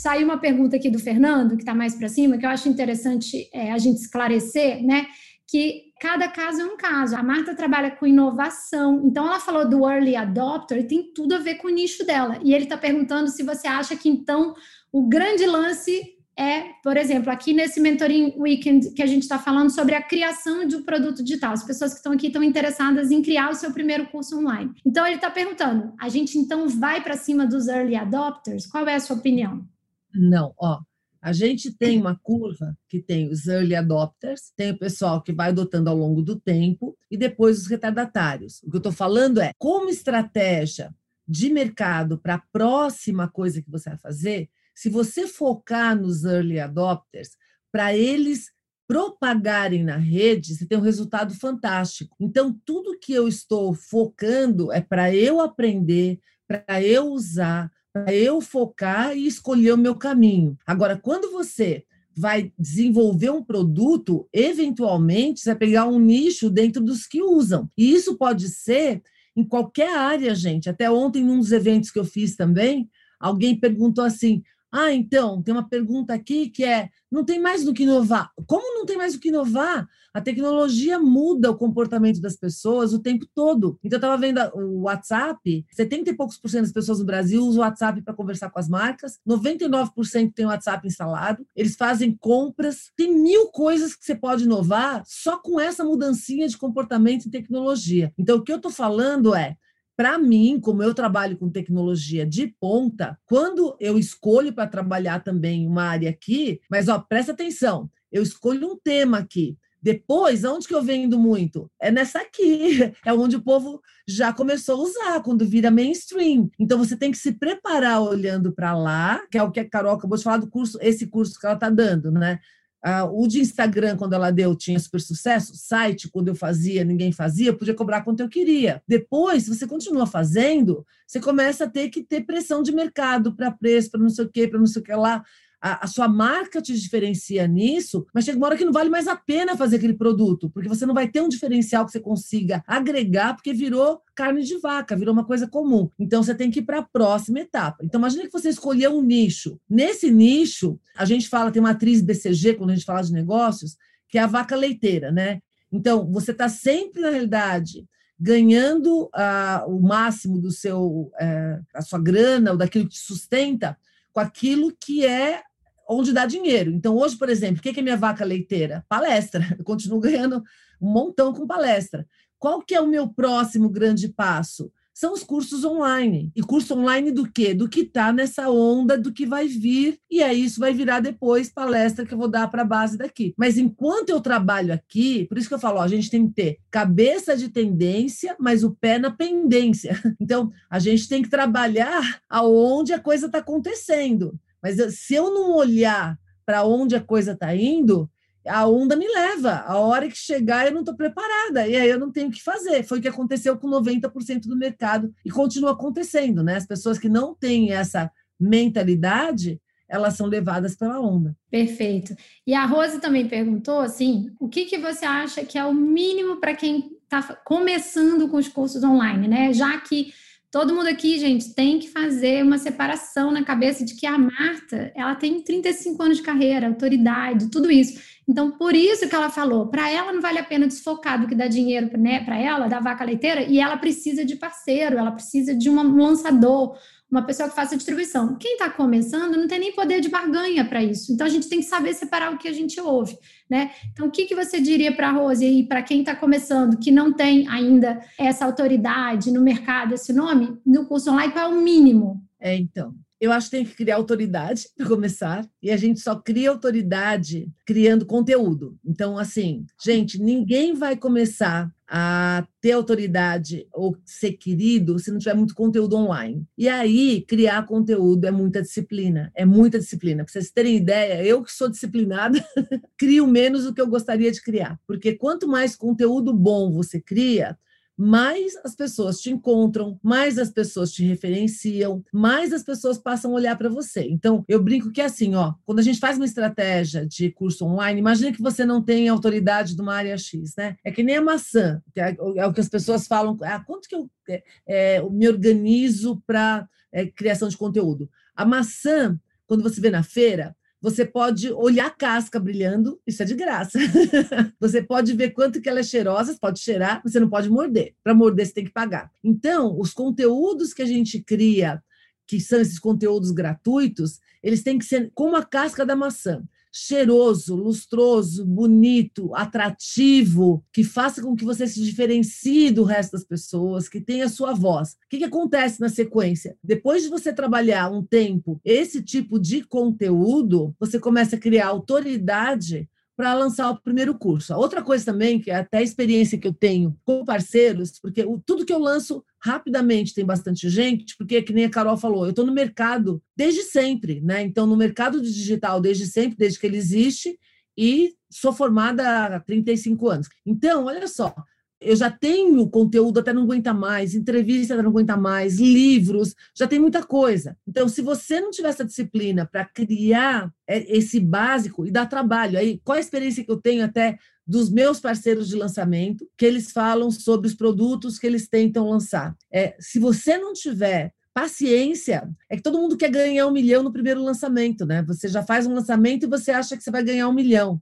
saiu uma pergunta aqui do Fernando, que está mais para cima, que eu acho interessante é, a gente esclarecer, né? Que cada caso é um caso. A Marta trabalha com inovação, então ela falou do early adopter, tem tudo a ver com o nicho dela. E ele está perguntando se você acha que então o grande lance é, por exemplo, aqui nesse Mentoring Weekend que a gente está falando sobre a criação de um produto digital. As pessoas que estão aqui estão interessadas em criar o seu primeiro curso online. Então, ele está perguntando: a gente então vai para cima dos early adopters? Qual é a sua opinião? Não, ó. A gente tem uma curva que tem os early adopters, tem o pessoal que vai adotando ao longo do tempo e depois os retardatários. O que eu estou falando é como estratégia de mercado para a próxima coisa que você vai fazer, se você focar nos early adopters, para eles propagarem na rede, você tem um resultado fantástico. Então, tudo que eu estou focando é para eu aprender, para eu usar, eu focar e escolher o meu caminho. Agora, quando você vai desenvolver um produto, eventualmente você vai pegar um nicho dentro dos que usam. E isso pode ser em qualquer área, gente. Até ontem, num dos eventos que eu fiz também, alguém perguntou assim: ah, então, tem uma pergunta aqui que é: não tem mais do que inovar. Como não tem mais do que inovar? A tecnologia muda o comportamento das pessoas o tempo todo. Então, eu estava vendo o WhatsApp: 70 e poucos por cento das pessoas no Brasil usam o WhatsApp para conversar com as marcas, 99% tem o WhatsApp instalado, eles fazem compras, tem mil coisas que você pode inovar só com essa mudancinha de comportamento e tecnologia. Então, o que eu estou falando é para mim, como eu trabalho com tecnologia de ponta, quando eu escolho para trabalhar também uma área aqui, mas ó, presta atenção, eu escolho um tema aqui. Depois, onde que eu vendo muito? É nessa aqui, [laughs] é onde o povo já começou a usar, quando vira mainstream. Então, você tem que se preparar olhando para lá, que é o que a Carol acabou de falar do curso, esse curso que ela está dando, né? Ah, o de Instagram, quando ela deu, tinha super sucesso. Site, quando eu fazia, ninguém fazia, podia cobrar quanto eu queria. Depois, se você continua fazendo, você começa a ter que ter pressão de mercado para preço, para não sei o quê, para não sei o que lá a, a, sua marca te diferencia nisso, mas chega uma hora que não vale mais a pena fazer aquele produto, porque você não vai ter um diferencial que você consiga agregar, porque virou carne de vaca, virou uma coisa comum. Então você tem que ir para a próxima etapa. Então imagine que você escolheu um nicho. Nesse nicho, a gente fala, tem uma atriz BCG, quando a gente fala de negócios, que é a vaca leiteira, né? Então, você está sempre, na realidade, ganhando uh, o máximo do seu, uh, a sua grana ou daquilo que te sustenta com aquilo que é onde dá dinheiro. Então, hoje, por exemplo, o que é minha vaca leiteira? Palestra. Eu continuo ganhando um montão com palestra. Qual que é o meu próximo grande passo? São os cursos online. E curso online do quê? Do que está nessa onda, do que vai vir. E aí isso vai virar depois palestra que eu vou dar para a base daqui. Mas enquanto eu trabalho aqui, por isso que eu falo, ó, a gente tem que ter cabeça de tendência, mas o pé na pendência. [laughs] Então, a gente tem que trabalhar aonde a coisa está acontecendo. Mas se eu não olhar para onde a coisa está indo, a onda me leva. A hora que chegar, eu não estou preparada. E aí eu não tenho o que fazer. Foi o que aconteceu com 90% do mercado e continua acontecendo, né? As pessoas que não têm essa mentalidade, elas são levadas pela onda. Perfeito. E a Rose também perguntou assim: o que, que você acha que é o mínimo para quem está começando com os cursos online, né? Já que Todo mundo aqui, gente, tem que fazer uma separação na cabeça de que a Marta, ela tem 35 anos de carreira, autoridade, tudo isso. Então, por isso que ela falou, para ela não vale a pena desfocar do que dá dinheiro né, para ela, da vaca leiteira, e ela precisa de parceiro, ela precisa de um lançador, uma pessoa que faça distribuição. Quem está começando não tem nem poder de barganha para isso. Então, a gente tem que saber separar o que a gente ouve, né? Então, o que, que você diria para a Rose e para quem está começando, que não tem ainda essa autoridade no mercado, esse nome, no curso online, qual é o mínimo? É, então, eu acho que tem que criar autoridade para começar, e a gente só cria autoridade criando conteúdo. Então, assim, gente, ninguém vai começar a ter autoridade ou ser querido se não tiver muito conteúdo online. E aí, criar conteúdo é muita disciplina, é muita disciplina. Para vocês terem ideia, eu que sou disciplinada, [laughs] crio menos do que eu gostaria de criar. Porque quanto mais conteúdo bom você cria, mais as pessoas te encontram, mais as pessoas te referenciam, mais as pessoas passam a olhar para você. Então, eu brinco que é assim, ó, quando a gente faz uma estratégia de curso online, imagine que você não tem autoridade de uma área X, né? É que nem a maçã, é, é o que as pessoas falam, ah, quanto que eu, é, é, eu me organizo para é, criação de conteúdo? A maçã, quando você vê na feira, você pode olhar a casca brilhando, isso é de graça. [laughs] você pode ver quanto que ela é cheirosa, pode cheirar, você não pode morder. Para morder, você tem que pagar. Então, os conteúdos que a gente cria, que são esses conteúdos gratuitos, eles têm que ser como a casca da maçã cheiroso, lustroso, bonito, atrativo, que faça com que você se diferencie do resto das pessoas, que tenha sua voz. O que, que acontece na sequência? Depois de você trabalhar um tempo esse tipo de conteúdo, você começa a criar autoridade para lançar o primeiro curso. Outra coisa também, que é até a experiência que eu tenho com parceiros, porque o, tudo que eu lanço rapidamente tem bastante gente, porque, que nem a Carol falou, eu estou no mercado desde sempre, né? Então, no mercado digital desde sempre, desde que ele existe, e sou formada há 35 anos. Então, olha só, eu já tenho conteúdo, até não aguenta mais, entrevista até não aguenta mais, livros, já tem muita coisa. Então, se você não tiver essa disciplina para criar é, esse básico e dar trabalho, aí qual a experiência que eu tenho até dos meus parceiros de lançamento, que eles falam sobre os produtos que eles tentam lançar. É, se você não tiver paciência, é que todo mundo quer ganhar um milhão no primeiro lançamento, né? Você já faz um lançamento e você acha que você vai ganhar um milhão.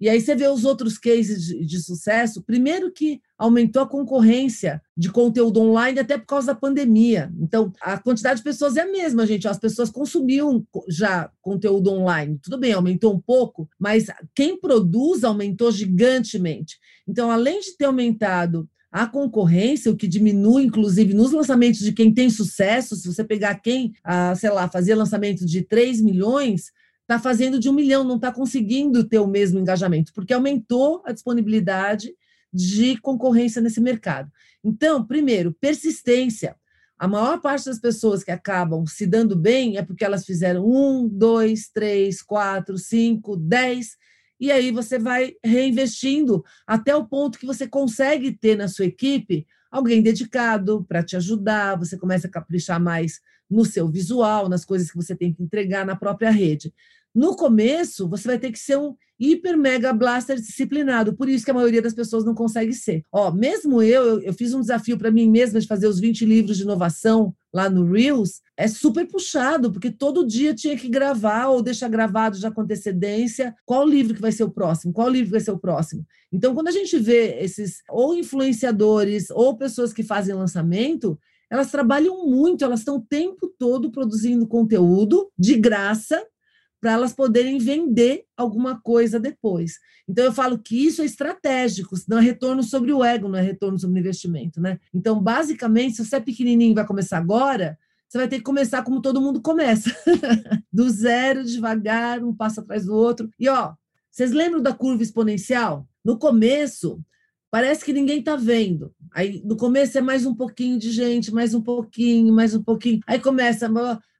E aí você vê os outros cases de, de, sucesso. Primeiro que aumentou a concorrência de conteúdo online até por causa da pandemia. Então, a quantidade de pessoas é a mesma, gente. As pessoas consumiam já conteúdo online. Tudo bem, aumentou um pouco, mas quem produz aumentou gigantemente. Então, além de ter aumentado a concorrência, o que diminui, inclusive, nos lançamentos de quem tem sucesso, se você pegar quem, ah, sei lá, fazia lançamento de 3 milhões, está fazendo de um milhão, não está conseguindo ter o mesmo engajamento, porque aumentou a disponibilidade de concorrência nesse mercado. Então, primeiro, persistência. A maior parte das pessoas que acabam se dando bem é porque elas fizeram um, dois, três, quatro, cinco, dez, e aí você vai reinvestindo até o ponto que você consegue ter na sua equipe alguém dedicado para te ajudar, você começa a caprichar mais no seu visual, nas coisas que você tem que entregar na própria rede. No começo, você vai ter que ser um hiper mega blaster disciplinado, por isso que a maioria das pessoas não consegue ser. Ó, mesmo eu, eu, fiz um desafio para mim mesma de fazer os 20 livros de inovação lá no Reels, é super puxado, porque todo dia tinha que gravar ou deixar gravado já com antecedência qual livro que vai ser o próximo, qual livro vai ser o próximo. Então, quando a gente vê esses ou influenciadores ou pessoas que fazem lançamento, elas trabalham muito, elas estão o tempo todo produzindo conteúdo de graça para elas poderem vender alguma coisa depois. Então eu falo que isso é estratégico, não é retorno sobre o ego, não é retorno sobre o investimento, né? Então, basicamente, se você é pequenininho e vai começar agora, você vai ter que começar como todo mundo começa, [laughs] do zero, devagar, um passo atrás do outro. E ó, vocês lembram da curva exponencial? No começo, parece que ninguém está vendo. Aí no começo é mais um pouquinho de gente, mais um pouquinho, mais um pouquinho. Aí começa,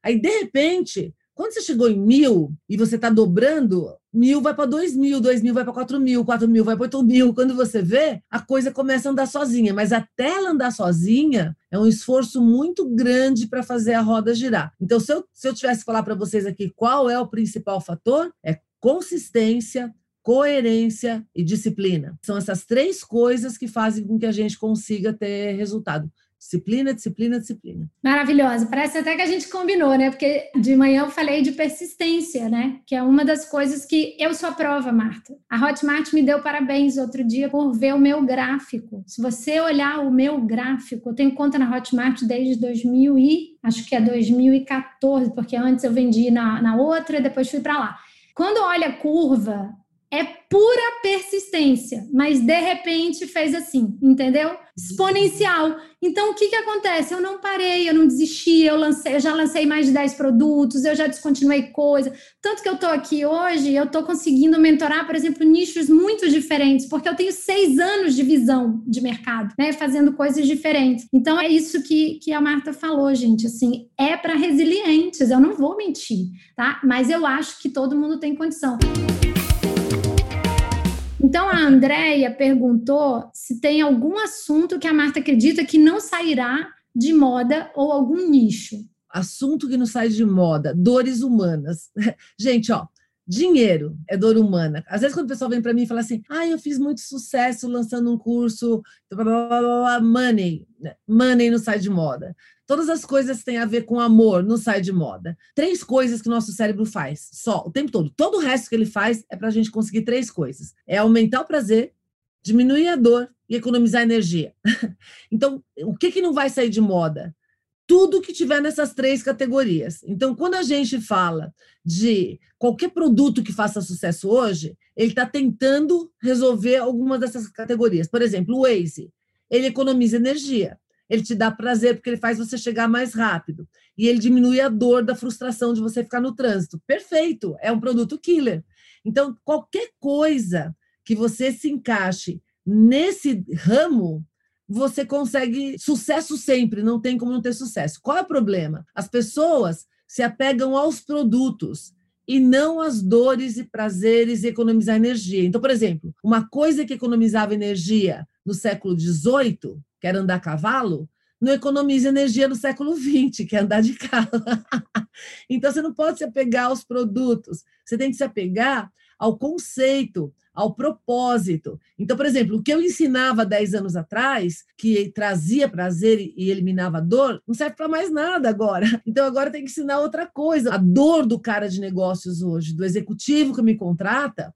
aí de repente quando você chegou em mil e você está dobrando, mil vai para dois mil, dois mil vai para quatro mil, quatro mil vai para oito mil. Quando você vê, a coisa começa a andar sozinha. Mas até ela andar sozinha, é um esforço muito grande para fazer a roda girar. Então, se eu, se eu tivesse que falar para vocês aqui qual é o principal fator, é consistência, coerência e disciplina. São essas três coisas que fazem com que a gente consiga ter resultado. Disciplina, disciplina, disciplina. Maravilhosa. Parece até que a gente combinou, né? Porque de manhã eu falei de persistência, né? Que é uma das coisas que eu sou a prova, Marta. A Hotmart me deu parabéns outro dia por ver o meu gráfico. Se você olhar o meu gráfico, eu tenho conta na Hotmart desde 2000 e acho que é 2014, porque antes eu vendi na, na outra, depois fui para lá. Quando olha a curva, é pura persistência, mas de repente fez assim, entendeu? Exponencial. Então o que que acontece? Eu não parei, eu não desisti, eu lancei, eu já lancei mais de 10 produtos, eu já descontinuei coisa. Tanto que eu tô aqui hoje, eu tô conseguindo mentorar, por exemplo, nichos muito diferentes, porque eu tenho seis anos de visão de mercado, né? Fazendo coisas diferentes. Então é isso que, que a Marta falou, gente. Assim, é para resilientes, eu não vou mentir, tá? Mas eu acho que todo mundo tem condição. Então, a Andrea perguntou se tem algum assunto que a Marta acredita que não sairá de moda ou algum nicho. Assunto que não sai de moda, dores humanas. [laughs] Gente, ó, dinheiro é dor humana. Às vezes, quando o pessoal vem para mim e fala assim, ah, eu fiz muito sucesso lançando um curso, blá, blá, blá, money, money não sai de moda. Todas as coisas têm a ver com amor, não sai de moda. Três coisas que o nosso cérebro faz, só, o tempo todo. Todo o resto que ele faz é para a gente conseguir três coisas: é aumentar o prazer, diminuir a dor e economizar energia. [laughs] então, o que, que não vai sair de moda? Tudo que tiver nessas três categorias. Então, quando a gente fala de qualquer produto que faça sucesso hoje, ele está tentando resolver alguma dessas categorias. Por exemplo, o Waze, ele economiza energia ele te dá prazer porque ele faz você chegar mais rápido. E ele diminui a dor da frustração de você ficar no trânsito. Perfeito, é um produto killer. Então, qualquer coisa que você se encaixe nesse ramo, você consegue sucesso sempre, não tem como não ter sucesso. Qual é o problema? As pessoas se apegam aos produtos e não às dores e prazeres e economizar energia. Então, por exemplo, uma coisa que economizava energia no século XVIII quer andar a cavalo, não economiza energia no século XX, que é andar de carro. [laughs] então, você não pode se apegar aos produtos, você tem que se apegar ao conceito, ao propósito. Então, por exemplo, o que eu ensinava 10 anos atrás, que trazia prazer e eliminava dor, não serve para mais nada agora. [laughs] Então, agora tem que ensinar outra coisa. A dor do cara de negócios hoje, do executivo que me contrata,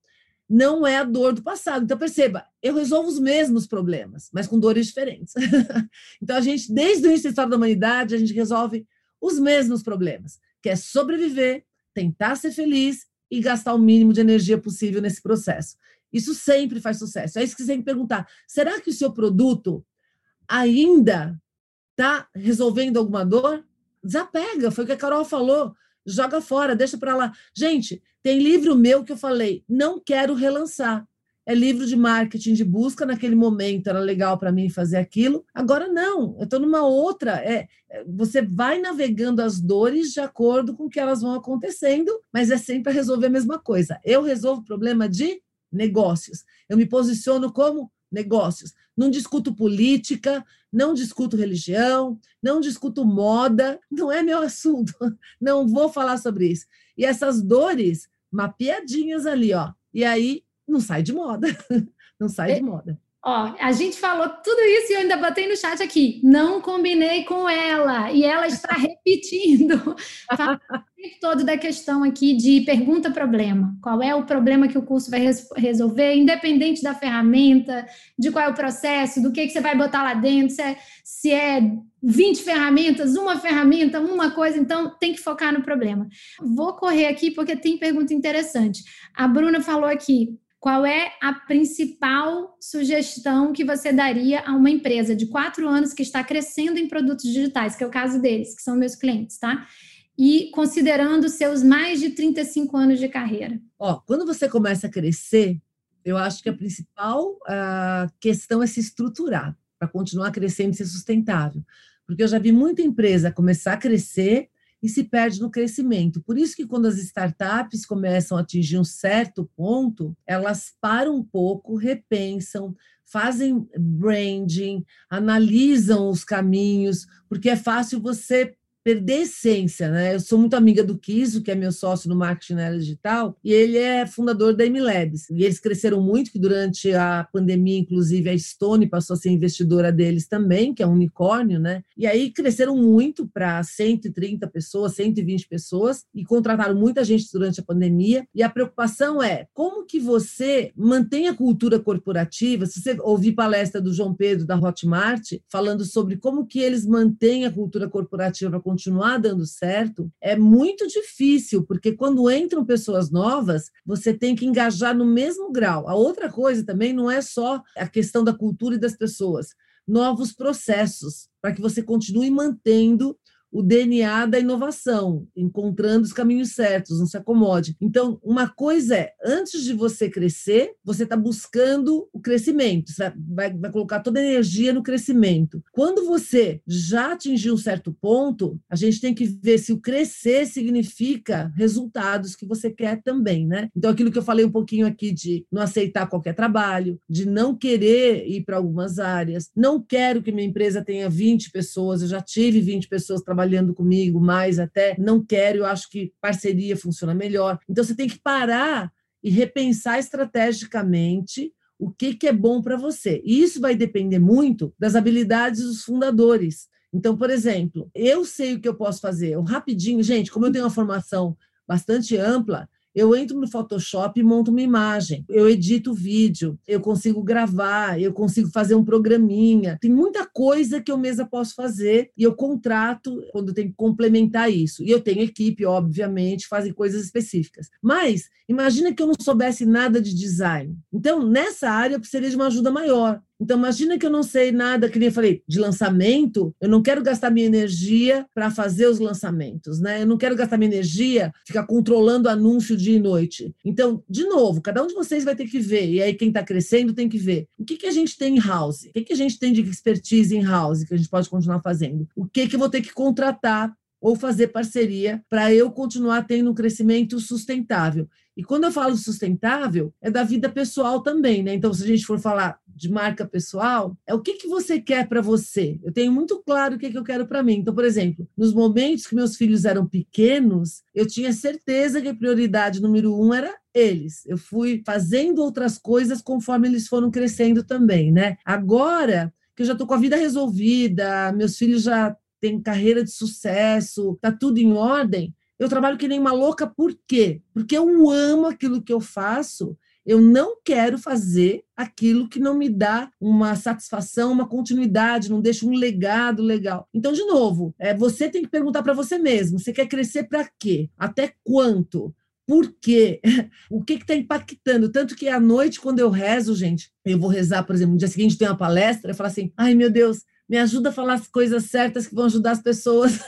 não é a dor do passado. Então, perceba, eu resolvo os mesmos problemas, mas com dores diferentes. [laughs] então, a gente, desde o início da história da humanidade, a gente resolve os mesmos problemas, que é sobreviver, tentar ser feliz e gastar o mínimo de energia possível nesse processo. Isso sempre faz sucesso. É isso que você tem que perguntar. Será que o seu produto ainda está resolvendo alguma dor? Desapega, foi o que a Carol falou. Joga fora, deixa para lá. Gente, tem livro meu que eu falei, não quero relançar é livro de marketing de busca, naquele momento era legal para mim fazer aquilo. Agora não, eu estou numa outra. É, é, você vai navegando as dores de acordo com que elas vão acontecendo, mas é sempre resolver a mesma coisa. Eu resolvo o problema de negócios. Eu me posiciono como negócios. Não discuto política, não discuto religião, não discuto moda, não é meu [laughs] assunto. Não vou falar sobre isso. E essas dores mapeadinhas ali, ó. E aí não sai de moda. [laughs] Não sai de é, moda. Ó, a gente falou tudo isso e eu ainda botei no chat aqui. Não combinei com ela. E ela está [laughs] repetindo. Fala o tempo todo da questão aqui de pergunta-problema. Qual é o problema que o curso vai resolver, independente da ferramenta, de qual é o processo, do que, que você vai botar lá dentro, se é, se é 20 ferramentas, uma ferramenta, uma coisa, então tem que focar no problema. Vou correr aqui porque tem pergunta interessante. A Bruna falou aqui: qual é a principal sugestão que você daria a uma empresa de quatro anos que está crescendo em produtos digitais, que é o caso deles, que são meus clientes, tá? E considerando seus mais de 35 anos de carreira. Ó, quando você começa a crescer, eu acho que a principal uh, questão é se estruturar para continuar crescendo e ser sustentável. Porque eu já vi muita empresa começar a crescer e se perde no crescimento. Por isso que quando as startups começam a atingir um certo ponto, elas param um pouco, repensam, fazem branding, analisam os caminhos, porque é fácil você perder essência, né? Eu sou muito amiga do Kiso, que é meu sócio no marketing na área digital, e ele é fundador da MLabs. E eles cresceram muito, que durante a pandemia, inclusive, a Stone passou a ser investidora deles também, que é um unicórnio, né? E aí cresceram muito para 130 pessoas, 120 pessoas, e contrataram muita gente durante a pandemia. E a preocupação é como que você mantém a cultura corporativa. Se você ouvir palestra do João Pedro da Hotmart, falando sobre como que eles mantêm a cultura corporativa continuar dando certo, é muito difícil, porque quando entram pessoas novas, você tem que engajar no mesmo grau. A outra coisa também não é só a questão da cultura e das pessoas, novos processos, para que você continue mantendo o DNA da inovação, encontrando os caminhos certos, não se acomode. Então, uma coisa é, antes de você crescer, você está buscando o crescimento, você vai, vai colocar toda a energia no crescimento. Quando você já atingiu um certo ponto, a gente tem que ver se o crescer significa resultados que você quer também, né? Então, aquilo que eu falei um pouquinho aqui de não aceitar qualquer trabalho, de não querer ir para algumas áreas, não quero que minha empresa tenha 20 pessoas, eu já tive 20 pessoas trabalhando trabalhando comigo mais até, não quero, eu acho que parceria funciona melhor. Então você tem que parar e repensar estrategicamente o que, que é bom para você. E isso vai depender muito das habilidades dos fundadores. Então, por exemplo, eu sei o que eu posso fazer. Eu, rapidinho, gente, como eu tenho uma formação bastante ampla, eu entro no Photoshop e monto uma imagem, eu edito vídeo, eu consigo gravar, eu consigo fazer um programinha. Tem muita coisa que eu mesma posso fazer e eu contrato quando tem que complementar isso. E eu tenho equipe, obviamente, fazem coisas específicas. Mas imagina que eu não soubesse nada de design. Então, nessa área, eu precisaria de uma ajuda maior. Então, imagina que eu não sei nada, que nem eu falei, de lançamento, eu não quero gastar minha energia para fazer os lançamentos, né? Eu não quero gastar minha energia ficar controlando anúncio dia e noite. Então, de novo, cada um de vocês vai ter que ver, e aí quem está crescendo tem que ver o que, que a gente tem em house, o que, que a gente tem de expertise em house que a gente pode continuar fazendo, o que, que eu vou ter que contratar ou fazer parceria para eu continuar tendo um crescimento sustentável. E quando eu falo sustentável, é da vida pessoal também, né? Então, se a gente for falar de marca pessoal é o que, que você quer para você. Eu tenho muito claro o que, que eu quero para mim. Então, por exemplo, nos momentos que meus filhos eram pequenos, eu tinha certeza que a prioridade número um era eles. Eu fui fazendo outras coisas conforme eles foram crescendo também, né? Agora que eu já estou com a vida resolvida, meus filhos já têm carreira de sucesso, tá tudo em ordem. Eu trabalho que nem uma louca, por quê? Porque eu amo aquilo que eu faço eu não quero fazer aquilo que não me dá uma satisfação, uma continuidade, não deixa um legado legal. Então, de novo, é, você tem que perguntar para você mesmo: você quer crescer para quê? Até quanto? Por quê? [laughs] O que está impactando? Tanto que à noite, quando eu rezo, gente, eu vou rezar, por exemplo, no dia seguinte tem uma palestra, eu falo assim: ai meu Deus, me ajuda a falar as coisas certas que vão ajudar as pessoas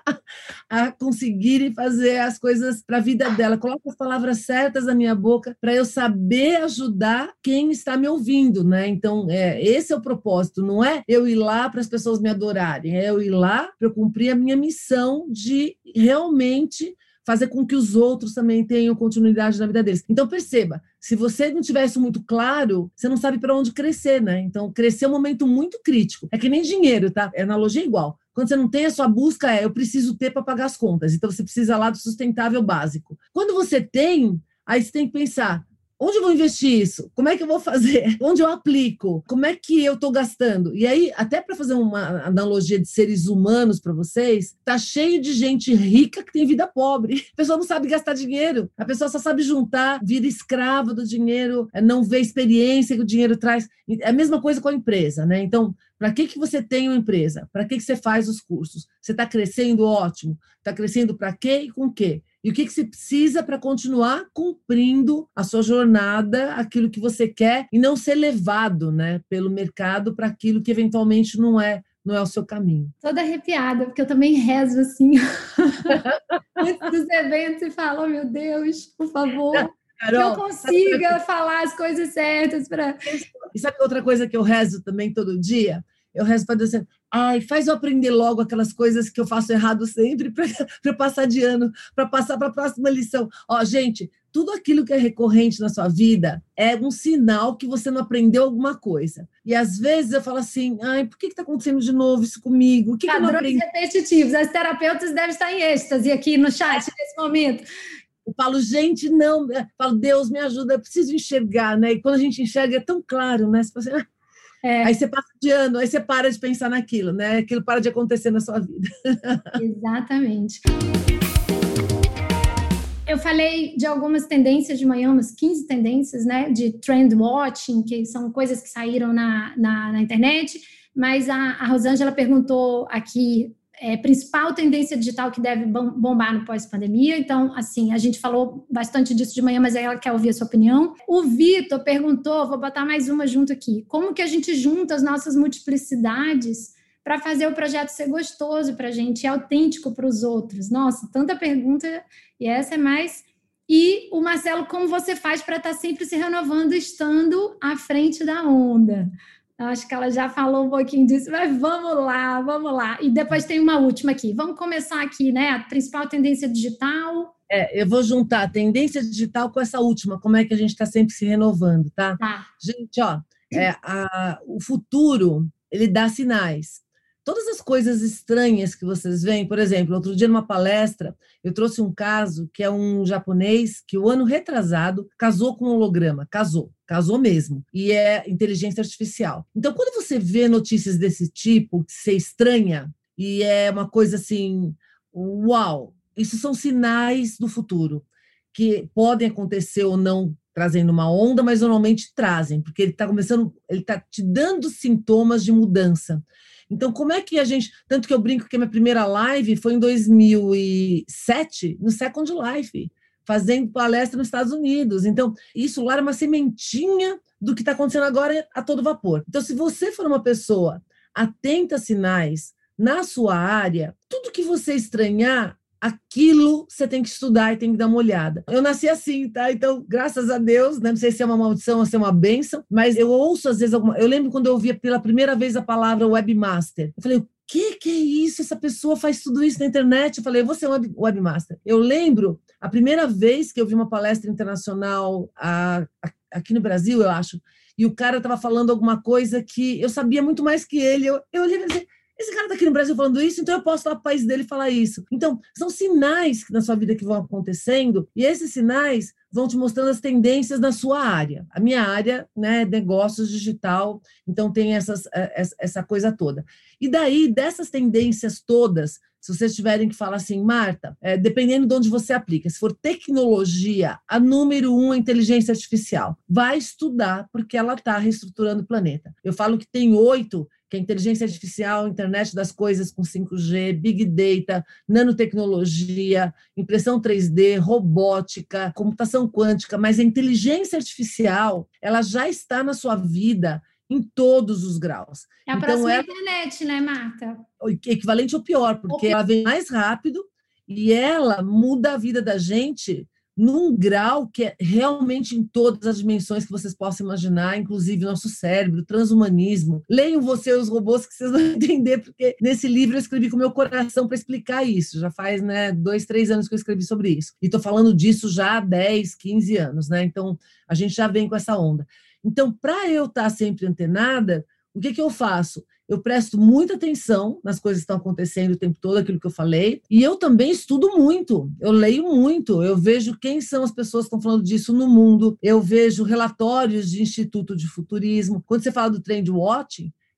[laughs] a conseguirem fazer as coisas para a vida dela. Coloca as palavras certas na minha boca para eu saber ajudar quem está me ouvindo, né? Então, é, esse é o propósito, não é eu ir lá para as pessoas me adorarem, é eu ir lá para eu cumprir a minha missão de realmente fazer com que os outros também tenham continuidade na vida deles. Então, perceba, se você não tiver isso muito claro, você não sabe para onde crescer, né? Então, crescer é um momento muito crítico. É que nem dinheiro, tá? A analogia é igual. Quando você não tem, a sua busca é eu preciso ter para pagar as contas. Então, você precisa lá do sustentável básico. Quando você tem, aí você tem que pensar, Onde eu vou investir isso? Como é que eu vou fazer? [laughs] Onde eu aplico? Como é que eu estou gastando? E aí, até para fazer uma analogia de seres humanos para vocês, tá cheio de gente rica que tem vida pobre. [laughs] A pessoa não sabe gastar dinheiro, a pessoa só sabe juntar, vira escrava do dinheiro, é, não vê experiência que o dinheiro traz. É a mesma coisa com a empresa, né? Então, para que, que você tem uma empresa? Para que, que você faz os cursos? Você está crescendo? Ótimo. Está crescendo para quê e com quê? E o que, que você precisa para continuar cumprindo a sua jornada, aquilo que você quer, e não ser levado né, pelo mercado para aquilo que eventualmente não é não é o seu caminho. Toda arrepiada, porque eu também rezo assim, [laughs] antes dos eventos e falo, oh, meu Deus, por favor, Carol, que eu consiga falar as coisas certas para... E sabe outra coisa que eu rezo também todo dia? Eu Deus assim, ai, faz eu aprender logo aquelas coisas que eu faço errado sempre para eu [laughs] passar de ano, para passar para a próxima lição. Ó, gente, tudo aquilo que é recorrente na sua vida é um sinal que você não aprendeu alguma coisa. E às vezes eu falo assim, ai, por que está acontecendo de novo isso comigo? O que, Padrões que eu não aprendi? repetitivos. As terapeutas devem estar em êxtase aqui no chat nesse momento. Eu falo, gente, não. Eu falo, Deus me ajuda, eu preciso enxergar, né? E quando a gente enxerga é tão claro, né? Você fala assim, ah, é. Aí você passa de ano, aí você para de pensar naquilo, né? Aquilo para de acontecer na sua vida. [laughs] Exatamente. Eu falei de algumas tendências de manhã, umas 15 tendências, né? De trend watching, que são coisas que saíram na, na, na internet. Mas a, a Rosângela perguntou aqui é, principal tendência digital que deve bombar no pós-pandemia. Então, assim, a gente falou bastante disso de manhã, mas ela quer ouvir a sua opinião. O Vitor perguntou, vou botar mais uma junto aqui, como que a gente junta as nossas multiplicidades para fazer o projeto ser gostoso para a gente e autêntico para os outros? Nossa, tanta pergunta, e essa é mais... E o Marcelo, como você faz para estar tá sempre se renovando, estando à frente da onda? Acho que ela já falou um pouquinho disso, mas vamos lá, vamos lá. E depois tem uma última aqui. Vamos começar aqui, né? A principal tendência digital. É, eu vou juntar a tendência digital com essa última, como é que a gente está sempre se renovando, tá? tá. Gente, ó, é, a, o futuro, ele dá sinais todas as coisas estranhas que vocês veem, por exemplo, outro dia numa palestra, eu trouxe um caso que é um japonês que o ano retrasado casou com um holograma, casou, casou mesmo, e é inteligência artificial. Então, quando você vê notícias desse tipo, que você estranha, e é uma coisa assim, uau, isso são sinais do futuro, que podem acontecer ou não trazendo uma onda, mas normalmente trazem, porque ele está começando, ele está te dando sintomas de mudança. Então, como é que a gente. Tanto que eu brinco que a minha primeira live foi em 2007, no Second Life, fazendo palestra nos Estados Unidos. Então, isso lá era uma sementinha do que está acontecendo agora a todo vapor. Então, se você for uma pessoa atenta a sinais na sua área, tudo que você estranhar, aquilo você tem que estudar e tem que dar uma olhada. Eu nasci assim, tá? Então, graças a Deus, né? não sei se é uma maldição ou se é uma benção, mas eu ouço às vezes alguma. Eu lembro quando eu ouvia pela primeira vez a palavra webmaster. Eu falei, o que, que é isso? Essa pessoa faz tudo isso na internet? Eu falei, você é web, webmaster. Eu lembro a primeira vez que eu vi uma palestra internacional a, a, aqui no Brasil, eu acho, e o cara estava falando alguma coisa que eu sabia muito mais que ele. Eu, eu olhei e falei, esse cara está aqui no Brasil falando isso, então eu posso lá para o país dele falar isso. Então, são sinais na sua vida que vão acontecendo, e esses sinais vão te mostrando as tendências na sua área. A minha área, né, negócios digital, então tem essas, eh, essa coisa toda. E daí, dessas tendências todas, se vocês tiverem que falar assim, Marta, é, dependendo de onde você aplica, se for tecnologia, a número um é inteligência artificial. Vai estudar, porque ela está reestruturando o planeta. Eu falo que tem oito que é inteligência artificial, internet das coisas com 5G, big data, nanotecnologia, impressão 3D, robótica, computação quântica, mas a inteligência artificial, ela já está na sua vida em todos os graus. É a então, próxima é... internet, né, Marta? Equivalente ou pior, porque ela vem mais rápido e ela muda a vida da gente num grau que é realmente em todas as dimensões que vocês possam imaginar, inclusive nosso cérebro, transhumanismo. Leiam você os robôs que vocês vão [laughs] entender, porque nesse livro eu escrevi com meu coração para explicar isso. Já faz né, dois, três anos que eu escrevi sobre isso. E estou falando disso já há 10, 15 anos, né? Então a gente já vem com essa onda. Então, para eu estar tá sempre antenada, o que, que eu faço? Eu presto muita atenção nas coisas que estão acontecendo o tempo todo, aquilo que eu falei, e eu também estudo muito, eu leio muito, eu vejo quem são as pessoas que estão falando disso no mundo, eu vejo relatórios de Instituto de Futurismo. Quando você fala do Trend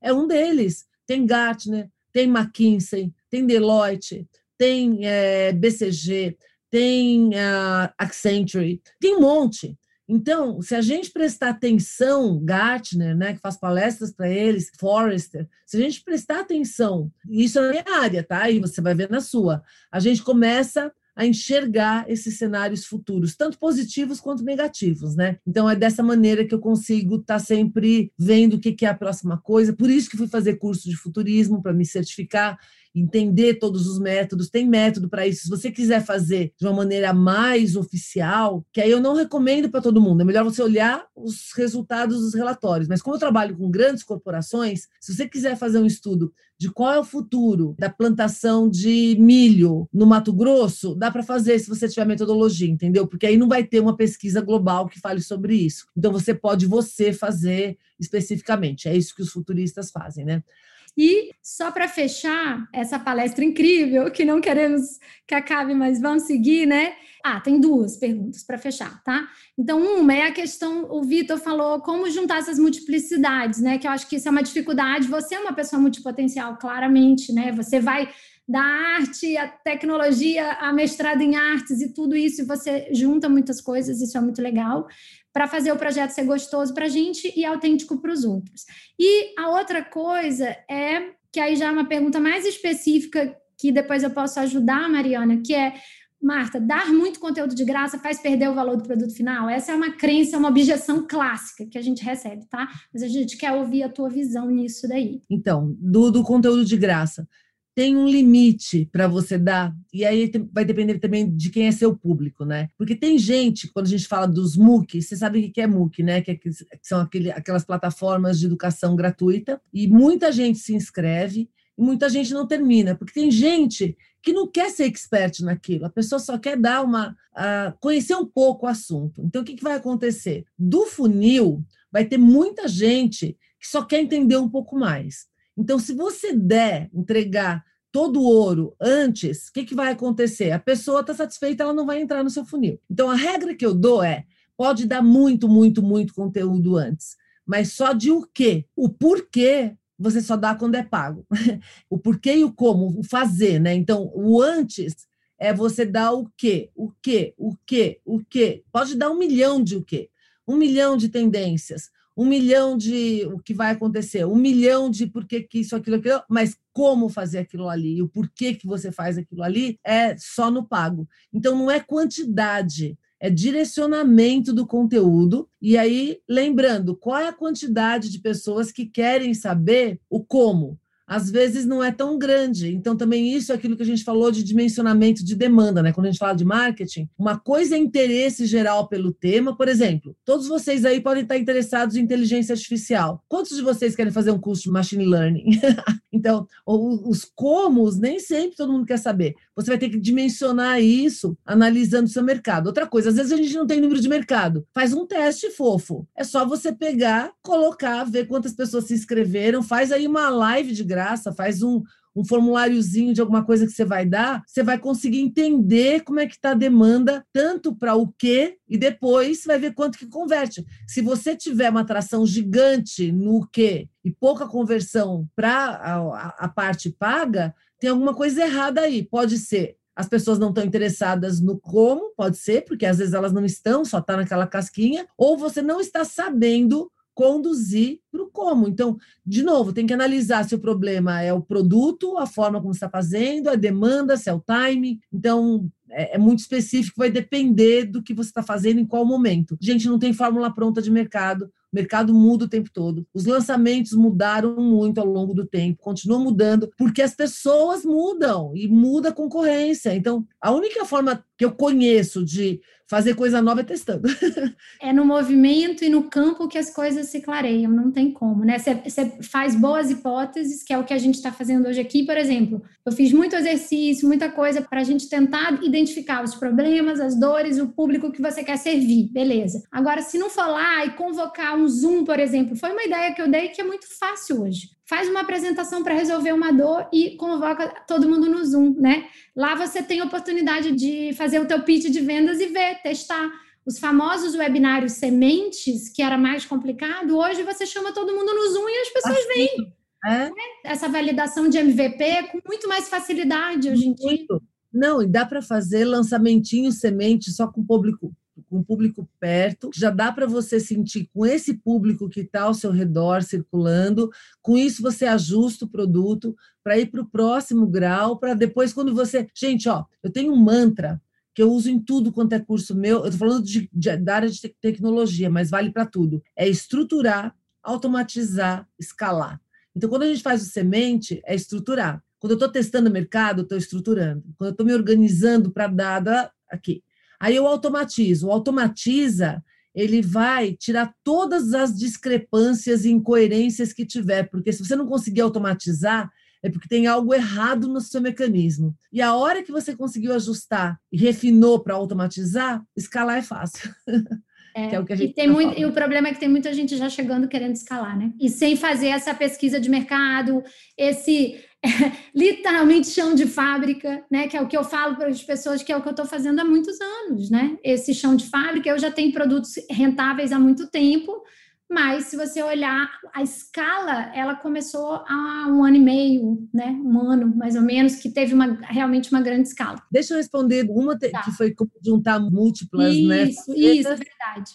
é um deles. Tem Gartner, tem McKinsey, tem Deloitte, tem é, eh, BCG, tem uh, Accenture, tem um monte. Então, se a gente prestar atenção, Gartner, né, que faz palestras para eles, Forrester, se a gente prestar atenção, isso é minha área, tá? E você vai ver na sua, a gente começa a enxergar esses cenários futuros, tanto positivos quanto negativos, né? Então é dessa maneira que eu consigo estar tá sempre vendo o que é a próxima coisa. Por isso que fui fazer curso de futurismo para me certificar entender todos os métodos, tem método para isso. Se você quiser fazer de uma maneira mais oficial, que aí eu não recomendo para todo mundo, é melhor você olhar os resultados dos relatórios. Mas como eu trabalho com grandes corporações, se você quiser fazer um estudo de qual é o futuro da plantação de milho no Mato Grosso, dá para fazer se você tiver metodologia, entendeu? Porque aí não vai ter uma pesquisa global que fale sobre isso. Então você pode você fazer especificamente. É isso que os futuristas fazem, né? E só para fechar essa palestra incrível, que não queremos que acabe, mas vamos seguir, né? Ah, tem duas perguntas para fechar, tá? Então, uma é a questão, o Vitor falou como juntar essas multiplicidades, né? Que eu acho que isso é uma dificuldade. Você é uma pessoa multipotencial, claramente, né? Você vai da arte, a tecnologia, a mestrado em artes e tudo isso, e você junta muitas coisas, isso é muito legal para fazer o projeto ser gostoso para a gente e autêntico para os outros. E a outra coisa é que aí já é uma pergunta mais específica que depois eu posso ajudar, Mariana, que é Marta, dar muito conteúdo de graça faz perder o valor do produto final? Essa é uma crença, uma objeção clássica que a gente recebe, tá? Mas a gente quer ouvir a tua visão nisso daí. Então, do, do conteúdo de graça tem um limite para você dar, e aí vai depender também de quem é seu público, né? Porque tem gente, quando a gente fala dos MOOC, você sabe o que é MOOC, né? Que, é que são aquele, aquelas plataformas de educação gratuita, e muita gente se inscreve e muita gente não termina, porque tem gente que não quer ser expert naquilo, a pessoa só quer dar uma. Uh, conhecer um pouco o assunto. Então, o que, que vai acontecer? Do funil, vai ter muita gente que só quer entender um pouco mais. Então, se você der, entregar todo o ouro antes, o que, que vai acontecer? A pessoa está satisfeita, ela não vai entrar no seu funil. Então, a regra que eu dou é: pode dar muito, muito, muito conteúdo antes, mas só de o quê? O porquê você só dá quando é pago. [laughs] o porquê e o como, o fazer, né? Então, o antes é você dar o quê? O quê? O quê? O quê? Pode dar um milhão de o quê? Um milhão de tendências, um milhão de o que vai acontecer, um milhão de por que, isso, aquilo, aquilo, mas como fazer aquilo ali e o porquê que você faz aquilo ali é só no pago. Então, não é quantidade, é direcionamento do conteúdo. E aí, lembrando, qual é a quantidade de pessoas que querem saber o como? Às vezes não é tão grande. Então, também isso é aquilo que a gente falou de dimensionamento de demanda, né? Quando a gente fala de marketing, uma coisa é interesse geral pelo tema. Por exemplo, todos vocês aí podem estar interessados em inteligência artificial. Quantos de vocês querem fazer um curso de machine learning? [laughs] então, os comos nem sempre todo mundo quer saber. Você vai ter que dimensionar isso analisando o seu mercado. Outra coisa, às vezes a gente não tem número de mercado. Faz um teste fofo. É só você pegar, colocar, ver quantas pessoas se inscreveram, faz aí uma live de graça, faz um, um formuláriozinho de alguma coisa que você vai dar, você vai conseguir entender como é que está a demanda, tanto para o que, e depois vai ver quanto que converte. Se você tiver uma atração gigante no que e pouca conversão para a, a, a parte paga, tem alguma coisa errada aí. Pode ser as pessoas não estão interessadas no como, pode ser, porque às vezes elas não estão, só está naquela casquinha, ou você não está sabendo conduzir para o como. Então, de novo, tem que analisar se o problema é o produto, a forma como está fazendo, a demanda, se é o time. Então, é, é muito específico, vai depender do que você está fazendo em qual momento. Gente, não tem fórmula pronta de mercado. O mercado muda o tempo todo. Os lançamentos mudaram muito ao longo do tempo, continuam mudando, porque as pessoas mudam e muda a concorrência. Então, a única forma que eu conheço de fazer coisa nova é testando. [laughs] é no movimento e no campo que as coisas se clareiam, não tem como, né? Você faz boas hipóteses, que é o que a gente está fazendo hoje aqui, por exemplo. Eu fiz muito exercício, muita coisa para a gente tentar identificar os problemas, as dores, o público que você quer servir, beleza. Agora, se não for lá e convocar um Zoom, por exemplo, foi uma ideia que eu dei que é muito fácil hoje faz uma apresentação para resolver uma dor e convoca todo mundo no Zoom, né? Lá você tem a oportunidade de fazer o teu pitch de vendas e ver, testar. Os famosos webinários sementes, que era mais complicado, hoje você chama todo mundo no Zoom e as pessoas assim, vêm. É? Né? Essa validação de MVP com muito mais facilidade hoje em dia. Não, e dá para fazer lançamentinho semente só com público o público perto, já dá para você sentir com esse público que está ao seu redor circulando. Com isso, você ajusta o produto para ir para o próximo grau, para depois, quando você. Gente, ó, eu tenho um mantra que eu uso em tudo quanto é curso meu. Eu estou falando de, de, da área de tecnologia, mas vale para tudo. É estruturar, automatizar, escalar. Então, quando a gente faz o semente, é estruturar. Quando eu estou testando o mercado, estou estruturando. Quando eu estou me organizando para dar aqui. Aí eu automatizo. O automatiza, ele vai tirar todas as discrepâncias e incoerências que tiver, porque se você não conseguir automatizar, é porque tem algo errado no seu mecanismo. E a hora que você conseguiu ajustar e refinou para automatizar, escalar é fácil. [laughs] É, que é o que a gente e, tem tá muito, e o problema é que tem muita gente já chegando querendo escalar, né? E sem fazer essa pesquisa de mercado, esse [laughs] literalmente chão de fábrica, né? Que é o que eu falo para as pessoas, que é o que eu estou fazendo há muitos anos, né? Esse chão de fábrica, eu já tenho produtos rentáveis há muito tempo, mas se você olhar a escala, ela começou há um ano e meio, né? Um ano mais ou menos, que teve uma, realmente uma grande escala. Deixa eu responder uma tá. que foi juntar múltiplas, isso, né? Isso, isso, é verdade.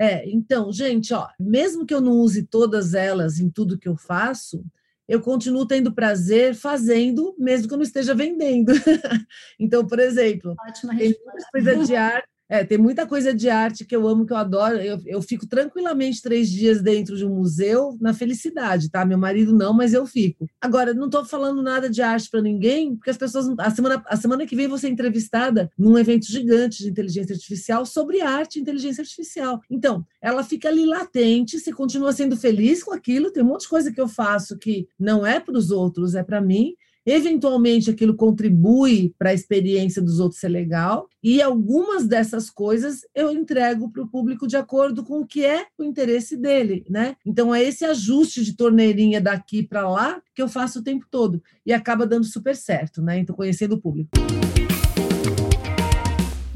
É, então, gente, ó, mesmo que eu não use todas elas em tudo que eu faço, eu continuo tendo prazer fazendo, mesmo que eu não esteja vendendo. [laughs] então, por exemplo, Ótima tem coisa de arte é, tem muita coisa de arte que eu amo, que eu adoro. Eu, eu fico tranquilamente três dias dentro de um museu na felicidade, tá? Meu marido não, mas eu fico. Agora, não estou falando nada de arte para ninguém, porque as pessoas. A semana, a semana que vem vou ser entrevistada num evento gigante de inteligência artificial sobre arte e inteligência artificial. Então, ela fica ali latente, você continua sendo feliz com aquilo. Tem um monte de coisa que eu faço que não é para os outros, é para mim. Eventualmente, aquilo contribui para a experiência dos outros ser legal, e algumas dessas coisas eu entrego para o público de acordo com o que é o interesse dele, né? Então, é esse ajuste de torneirinha daqui para lá que eu faço o tempo todo, e acaba dando super certo, né? Então, conhecendo o público.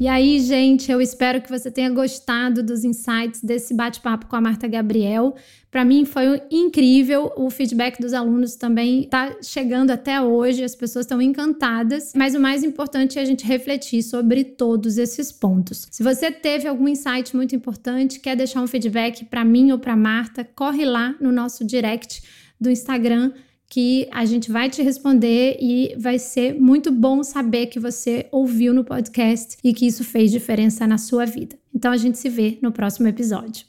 E aí, gente, eu espero que você tenha gostado dos insights desse bate-papo com a Marta Gabriel. Para mim foi incrível, o feedback dos alunos também está chegando até hoje, as pessoas estão encantadas, mas o mais importante é a gente refletir sobre todos esses pontos. Se você teve algum insight muito importante, quer deixar um feedback para mim ou para Marta, corre lá no nosso direct do Instagram que a gente vai te responder e vai ser muito bom saber que você ouviu no podcast e que isso fez diferença na sua vida. Então a gente se vê no próximo episódio.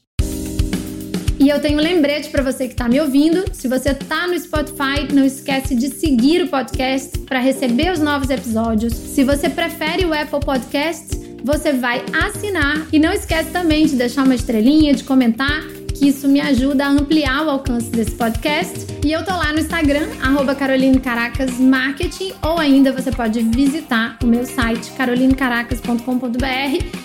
E eu tenho um lembrete para você que está me ouvindo. Se você está no Spotify, não esquece de seguir o podcast para receber os novos episódios. Se você prefere o Apple Podcasts, você vai assinar e não esquece também de deixar uma estrelinha, de comentar isso me ajuda a ampliar o alcance desse podcast. E eu tô lá no Instagram, arroba ou ainda você pode visitar o meu site carolinecaracas.com.br